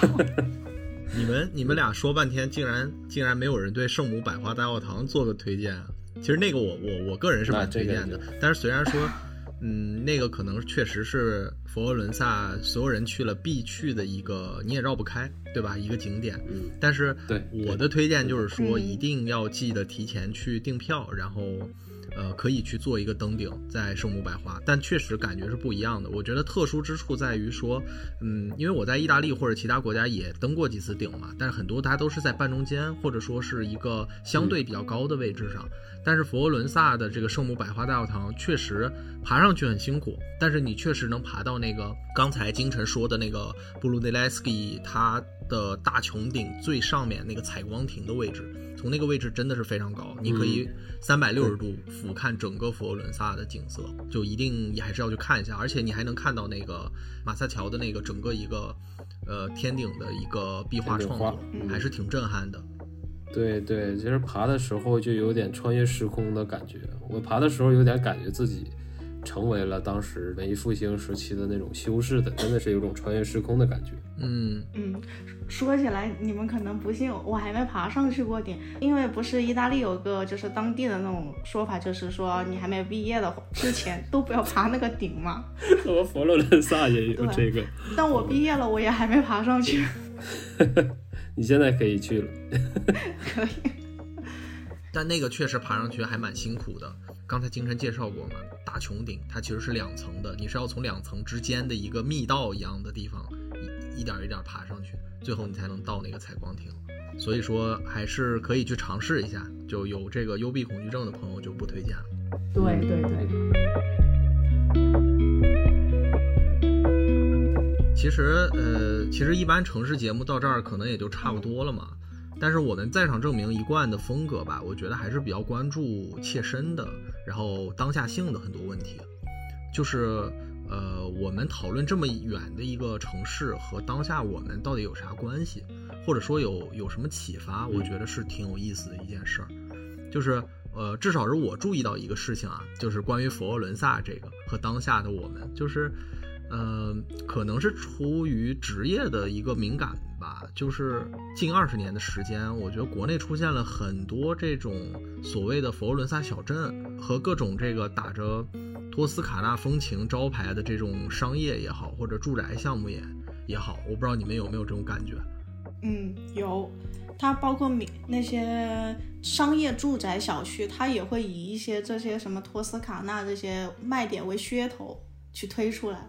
你们你们俩说半天，竟然竟然没有人对圣母百花大教堂做个推荐啊？其实那个我我我个人是蛮推荐的，但是虽然说。嗯，那个可能确实是佛罗伦萨所有人去了必去的一个，你也绕不开，对吧？一个景点。嗯，但是对我的推荐就是说，一定要记得提前去订票，然后。呃，可以去做一个登顶，在圣母百花，但确实感觉是不一样的。我觉得特殊之处在于说，嗯，因为我在意大利或者其他国家也登过几次顶嘛，但是很多它都是在半中间，或者说是一个相对比较高的位置上。但是佛罗伦萨的这个圣母百花大教堂确实爬上去很辛苦，但是你确实能爬到那个刚才金晨说的那个布鲁内莱斯基它的大穹顶最上面那个采光亭的位置。从那个位置真的是非常高，你可以三百六十度俯瞰整个佛罗伦萨的景色，就一定也还是要去看一下，而且你还能看到那个马萨乔的那个整个一个呃天顶的一个壁画创作，还是挺震撼的。对对，其实爬的时候就有点穿越时空的感觉，我爬的时候有点感觉自己。成为了当时文艺复兴时期的那种修士的，真的是有种穿越时空的感觉。嗯嗯，说起来你们可能不信，我还没爬上去过顶，因为不是意大利有个就是当地的那种说法，就是说你还没有毕业的之前都不要爬那个顶嘛。我们佛罗伦萨也有这个，但我毕业了，我也还没爬上去。你现在可以去了。可以。但那个确实爬上去还蛮辛苦的。刚才金晨介绍过嘛，大穹顶它其实是两层的，你是要从两层之间的一个密道一样的地方，一一点一点爬上去，最后你才能到那个采光亭。所以说还是可以去尝试一下，就有这个幽闭恐惧症的朋友就不推荐了。对对对。其实呃，其实一般城市节目到这儿可能也就差不多了嘛。但是我们在场证明一贯的风格吧，我觉得还是比较关注切身的，然后当下性的很多问题。就是呃，我们讨论这么远的一个城市和当下我们到底有啥关系，或者说有有什么启发，我觉得是挺有意思的一件事儿。就是呃，至少是我注意到一个事情啊，就是关于佛罗伦萨这个和当下的我们，就是呃，可能是出于职业的一个敏感。吧，就是近二十年的时间，我觉得国内出现了很多这种所谓的佛罗伦萨小镇和各种这个打着托斯卡纳风情招牌的这种商业也好，或者住宅项目也也好，我不知道你们有没有这种感觉？嗯，有，它包括那些商业住宅小区，它也会以一些这些什么托斯卡纳这些卖点为噱头去推出来。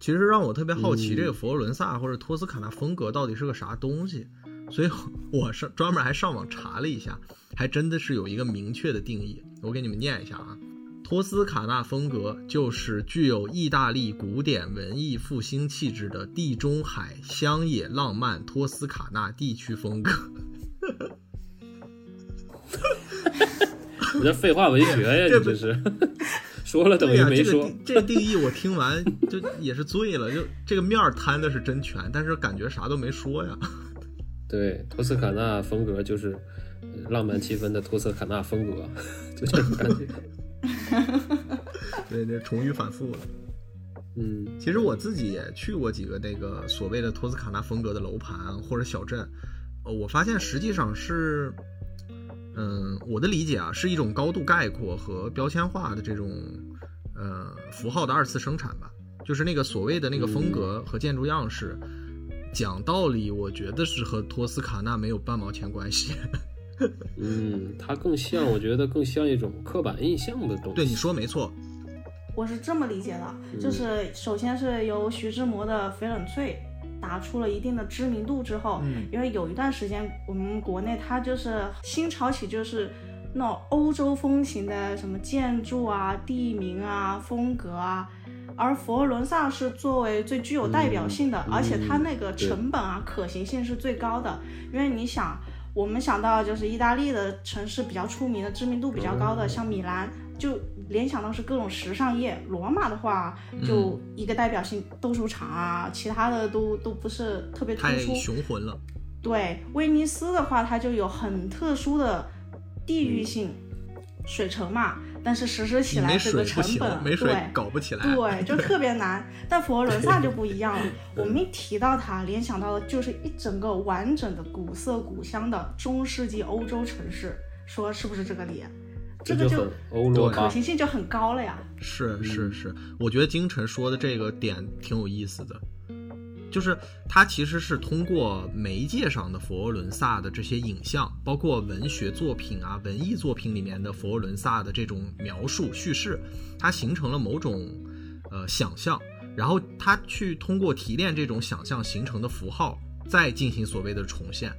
其实让我特别好奇，这个佛罗伦萨或者托斯卡纳风格到底是个啥东西，所以我是专门还上网查了一下，还真的是有一个明确的定义。我给你们念一下啊，托斯卡纳风格就是具有意大利古典文艺复兴气质的地中海乡野浪漫托斯卡纳地区风格。你这废话文学呀，这不是？说了等于没说，这个定义我听完就也是醉了，就这个面儿摊的是真全，但是感觉啥都没说呀。对，托斯卡纳风格就是浪漫气氛的托斯卡纳风格，就这种感觉。对对，重语反复了。嗯，其实我自己也去过几个那个所谓的托斯卡纳风格的楼盘或者小镇，呃，我发现实际上是。嗯，我的理解啊，是一种高度概括和标签化的这种呃符号的二次生产吧。就是那个所谓的那个风格和建筑样式，讲道理，我觉得是和托斯卡纳没有半毛钱关系。嗯，它更像，我觉得更像一种刻板印象的东西。对，你说没错。我是这么理解的，就是首先是由徐志摩的翡冷翠。打出了一定的知名度之后，嗯，因为有一段时间我们国内它就是新潮起，就是那种欧洲风情的什么建筑啊、地名啊、风格啊，而佛罗伦萨是作为最具有代表性的，而且它那个成本啊、可行性是最高的，因为你想，我们想到就是意大利的城市比较出名的、知名度比较高的，像米兰。就联想到是各种时尚业，罗马的话就一个代表性斗兽场啊，其他的都都不是特别突出。太雄浑了。对，威尼斯的话，它就有很特殊的地域性，水城嘛，但是实施起来这个成本，没水搞不起来。对，就特别难。但佛罗伦萨就不一样了，我们一提到它，联想到的就是一整个完整的古色古香的中世纪欧洲城市，说是不是这个理？这个就可行性就很高了呀。是是是，我觉得金晨说的这个点挺有意思的，就是他其实是通过媒介上的佛罗伦萨的这些影像，包括文学作品啊、文艺作品里面的佛罗伦萨的这种描述叙事，它形成了某种呃想象，然后他去通过提炼这种想象形成的符号，再进行所谓的重现。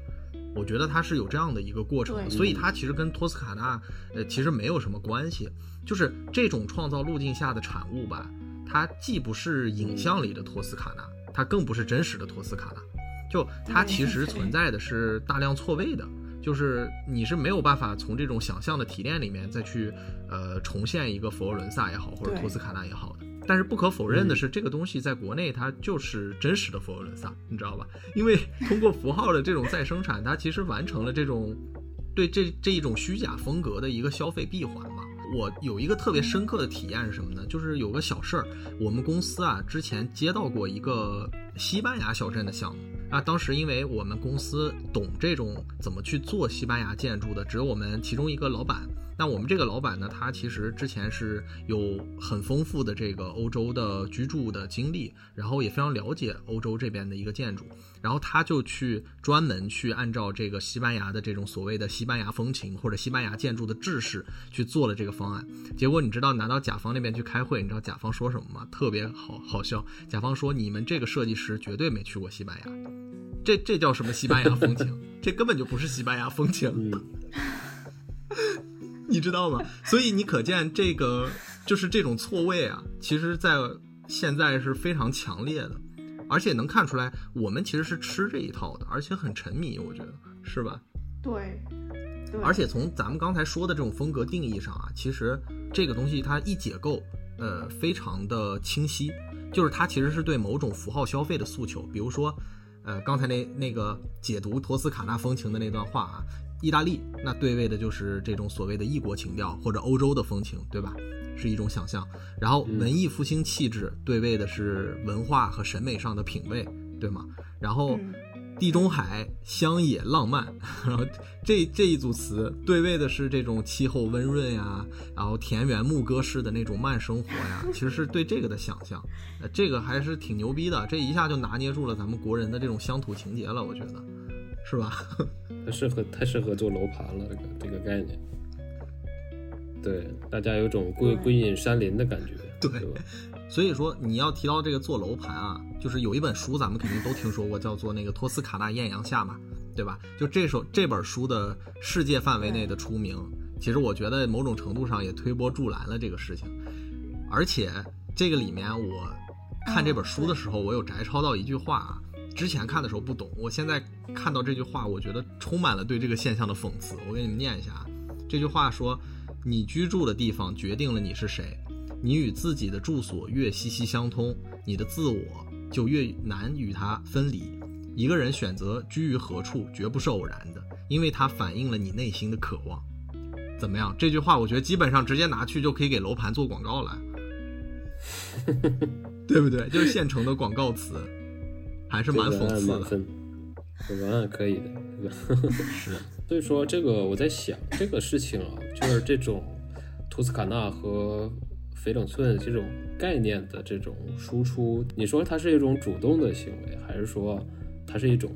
我觉得它是有这样的一个过程，所以它其实跟托斯卡纳，呃，其实没有什么关系。就是这种创造路径下的产物吧，它既不是影像里的托斯卡纳，它更不是真实的托斯卡纳。就它其实存在的是大量错位的，就是你是没有办法从这种想象的提炼里面再去，呃，重现一个佛罗伦萨也好，或者托斯卡纳也好的。但是不可否认的是，这个东西在国内它就是真实的佛罗伦萨，你知道吧？因为 通过符号的这种再生产，它其实完成了这种对这这一种虚假风格的一个消费闭环嘛。我有一个特别深刻的体验是什么呢？就是有个小事儿，我们公司啊之前接到过一个西班牙小镇的项目啊，当时因为我们公司懂这种怎么去做西班牙建筑的，只有我们其中一个老板。那我们这个老板呢，他其实之前是有很丰富的这个欧洲的居住的经历，然后也非常了解欧洲这边的一个建筑，然后他就去专门去按照这个西班牙的这种所谓的西班牙风情或者西班牙建筑的制式去做了这个方案。结果你知道拿到甲方那边去开会，你知道甲方说什么吗？特别好好笑，甲方说你们这个设计师绝对没去过西班牙，这这叫什么西班牙风情？这根本就不是西班牙风情。嗯，你知道吗？所以你可见这个就是这种错位啊，其实在现在是非常强烈的，而且能看出来我们其实是吃这一套的，而且很沉迷，我觉得是吧？对，对，而且从咱们刚才说的这种风格定义上啊，其实这个东西它一解构，呃，非常的清晰，就是它其实是对某种符号消费的诉求，比如说，呃，刚才那那个解读托斯卡纳风情的那段话啊。意大利那对位的就是这种所谓的异国情调或者欧洲的风情，对吧？是一种想象。然后文艺复兴气质对位的是文化和审美上的品味，对吗？然后地中海乡野浪漫，然后这这一组词对位的是这种气候温润呀，然后田园牧歌式的那种慢生活呀，其实是对这个的想象。呃，这个还是挺牛逼的，这一下就拿捏住了咱们国人的这种乡土情节了，我觉得。是吧？太适合太适合做楼盘了，这个这个概念。对，大家有种归归隐山林的感觉，对吧？所以说你要提到这个做楼盘啊，就是有一本书咱们肯定都听说过，叫做那个《托斯卡纳艳阳下》嘛，对吧？就这首这本书的世界范围内的出名，其实我觉得某种程度上也推波助澜了这个事情。而且这个里面我看这本书的时候，我有摘抄到一句话啊。之前看的时候不懂，我现在看到这句话，我觉得充满了对这个现象的讽刺。我给你们念一下啊，这句话说：“你居住的地方决定了你是谁，你与自己的住所越息息相通，你的自我就越难与它分离。一个人选择居于何处，绝不是偶然的，因为它反映了你内心的渴望。”怎么样？这句话我觉得基本上直接拿去就可以给楼盘做广告了，对不对？就是现成的广告词。还是蛮讽刺的，文案可以的，对吧？是，所以说这个我在想这个事情啊，就是这种托斯卡纳和翡冷翠这种概念的这种输出，你说它是一种主动的行为，还是说它是一种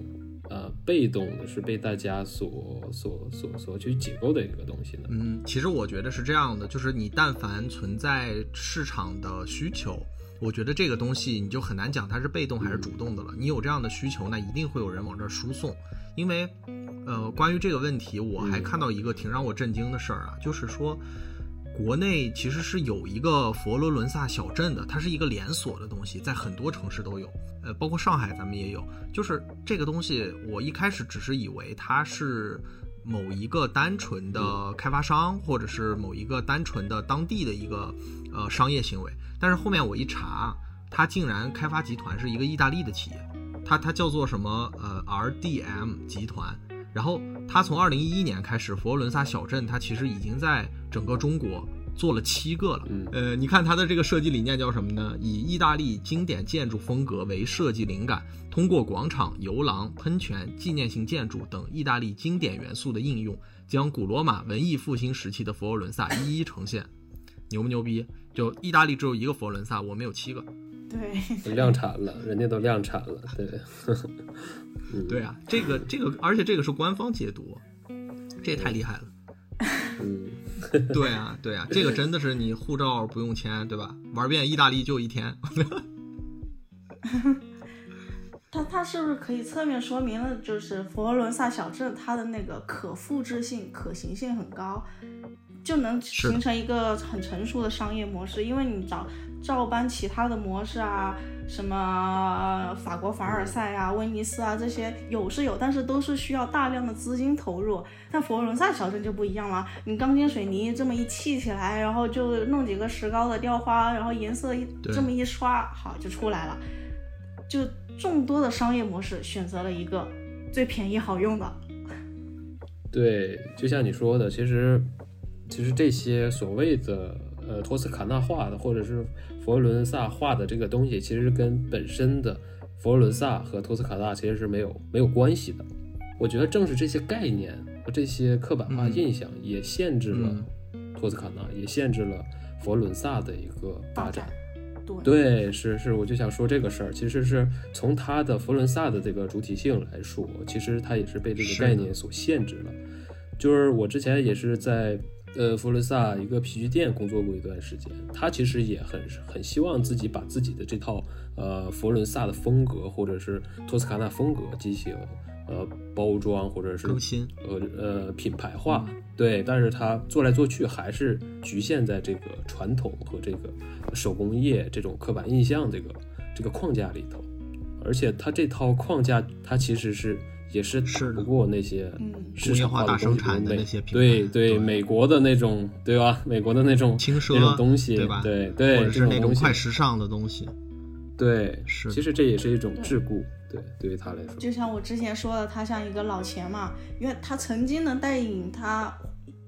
呃被动的，是被大家所所所所去解构的一个东西呢？嗯，其实我觉得是这样的，就是你但凡存在市场的需求。我觉得这个东西你就很难讲它是被动还是主动的了。你有这样的需求，那一定会有人往这儿输送。因为，呃，关于这个问题，我还看到一个挺让我震惊的事儿啊，就是说，国内其实是有一个佛罗伦萨小镇的，它是一个连锁的东西，在很多城市都有，呃，包括上海咱们也有。就是这个东西，我一开始只是以为它是某一个单纯的开发商，或者是某一个单纯的当地的一个呃商业行为。但是后面我一查，它竟然开发集团是一个意大利的企业，它它叫做什么？呃，RDM 集团。然后它从二零一一年开始，佛罗伦萨小镇它其实已经在整个中国做了七个了。呃，你看它的这个设计理念叫什么呢？以意大利经典建筑风格为设计灵感，通过广场、游廊、喷泉、纪念性建筑等意大利经典元素的应用，将古罗马文艺复兴时期的佛罗伦萨一一呈现。牛不牛逼？就意大利只有一个佛罗伦萨，我们有七个。对，量产了，人家都量产了。对，对啊，这个这个，而且这个是官方解读，这也太厉害了。嗯，对啊，对啊，这个真的是你护照不用签，对吧？玩遍意大利就一天。它它是不是可以侧面说明了，就是佛罗伦萨小镇它的那个可复制性、可行性很高？就能形成一个很成熟的商业模式，因为你找照搬其他的模式啊，什么法国凡尔赛啊、威尼斯啊这些有是有，但是都是需要大量的资金投入。但佛罗伦萨小镇就不一样了，你钢筋水泥这么一砌起来，然后就弄几个石膏的雕花，然后颜色一这么一刷，好就出来了。就众多的商业模式选择了一个最便宜好用的。对，就像你说的，其实。其实这些所谓的呃托斯卡纳画的，或者是佛罗伦萨画的这个东西，其实跟本身的佛罗伦萨和托斯卡纳其实是没有没有关系的。我觉得正是这些概念和这些刻板化印象，也限制了托斯卡纳，也限制了佛罗伦萨的一个发展。对对，是是，我就想说这个事儿，其实是从它的佛罗伦萨的这个主体性来说，其实它也是被这个概念所限制了。就是我之前也是在呃佛罗伦萨一个皮具店工作过一段时间，他其实也很很希望自己把自己的这套呃佛罗伦萨的风格或者是托斯卡纳风格进行呃包装或者是更新呃呃品牌化，对，但是他做来做去还是局限在这个传统和这个手工业这种刻板印象这个这个框架里头，而且他这套框架它其实是也是是不过那些嗯。市场化的工业化大生产的那些品牌对对美国的那种对吧？美国的那种轻奢那种东西对吧对对，或者是那种东西快时尚的东西，对，是其实这也是一种桎梏，对，对于他来说，就像我之前说的，他像一个老钱嘛，因为他曾经能带领他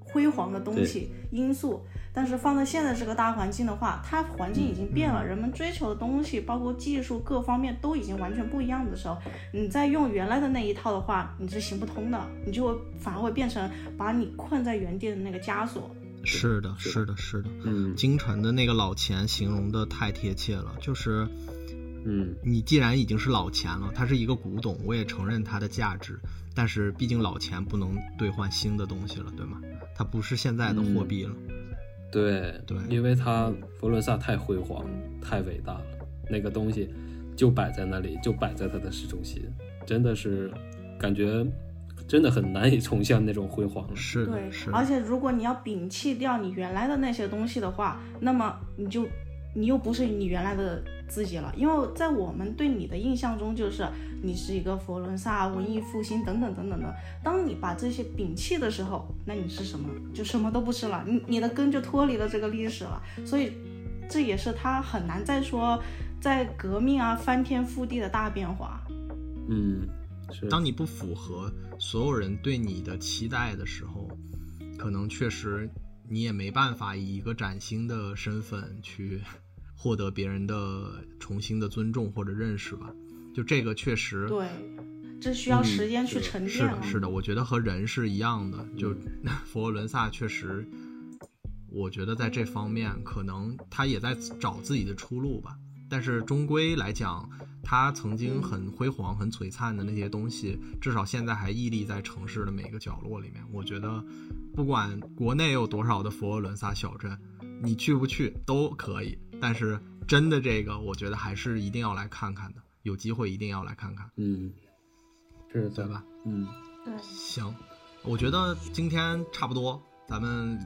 辉煌的东西因素，但是放在现在这个大环境的话，它环境已经变了，人们追求的东西，包括技术各方面都已经完全不一样的时候，你再用原来的那一套的话，你是行不通的，你就会反而会变成把你困在原地的那个枷锁。是的，是是的，是的。嗯京城的那个老钱形容的太贴切了，就是嗯你既然已经是老钱了，它是一个古董，我也承认它的价值，但是毕竟老钱不能兑换新的东西了，对吗？它不是现在的货币了。对对因为它佛罗伦萨太辉煌、太伟大了，那个东西就摆在那里，就摆在它的市中心，真的是感觉真的很难以重现那种辉煌了。是是，而，且如果你要摒弃掉你原来的那些东西的话，那么你就你又不是你原来的自己了，因为在我们对你的印象中，就是你是一个佛罗伦萨文艺复兴等等等等的。当你把这些摒弃的时候，那你是什么？就什么都不是了，你你的根就脱离了这个历史了。所以这也是他很难再说在革命啊翻天覆地的大变化。嗯，是。当你不符合所有人对你的期待的时候，可能确实你也没办法以一个崭新的身份去 获得别人的重新的尊重或者认识吧。就这个确实对，这需要嗯时间去是是的，沉淀了。是的，我觉得和人是一样的。就 佛罗伦萨确实，我觉得在这方面可能他也在找自己的出路吧。但是终归来讲，它曾经很辉煌、很璀璨的那些东西，至少现在还屹立在城市的每个角落里面。我觉得，不管国内有多少的佛罗伦萨小镇，你去不去都可以。但是真的这个，我觉得还是一定要来看看的。有机会一定要来看看，嗯，是，对吧？嗯，对，行，我觉得今天差不多，咱们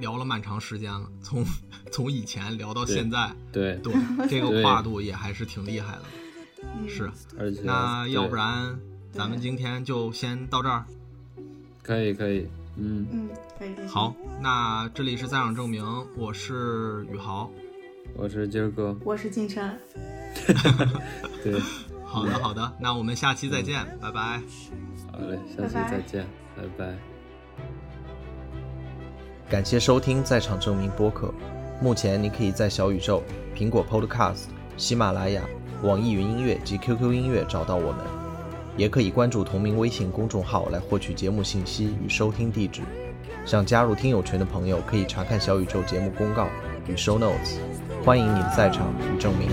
聊了蛮长时间了，从从以前聊到现在，对，对，这个跨度也还是挺厉害的。嗯是，而且那要不然咱们今天就先到这儿。可以可以，嗯，嗯，可以。好，那这里是在场证明，我是宇豪。我是今儿哥，我是金晨。对，好的，好的，那我们下期再见，拜拜。好嘞，下期拜拜再见，拜拜。感谢收听在场证明播客，目前你可以在小宇宙、苹果 Podcast、喜马拉雅、网易云音乐及 QQ 音乐找到我们，也可以关注同名微信公众号来获取节目信息与收听地址。想加入听友群的朋友可以查看小宇宙节目公告。与 show notes 欢迎你的在场与证明。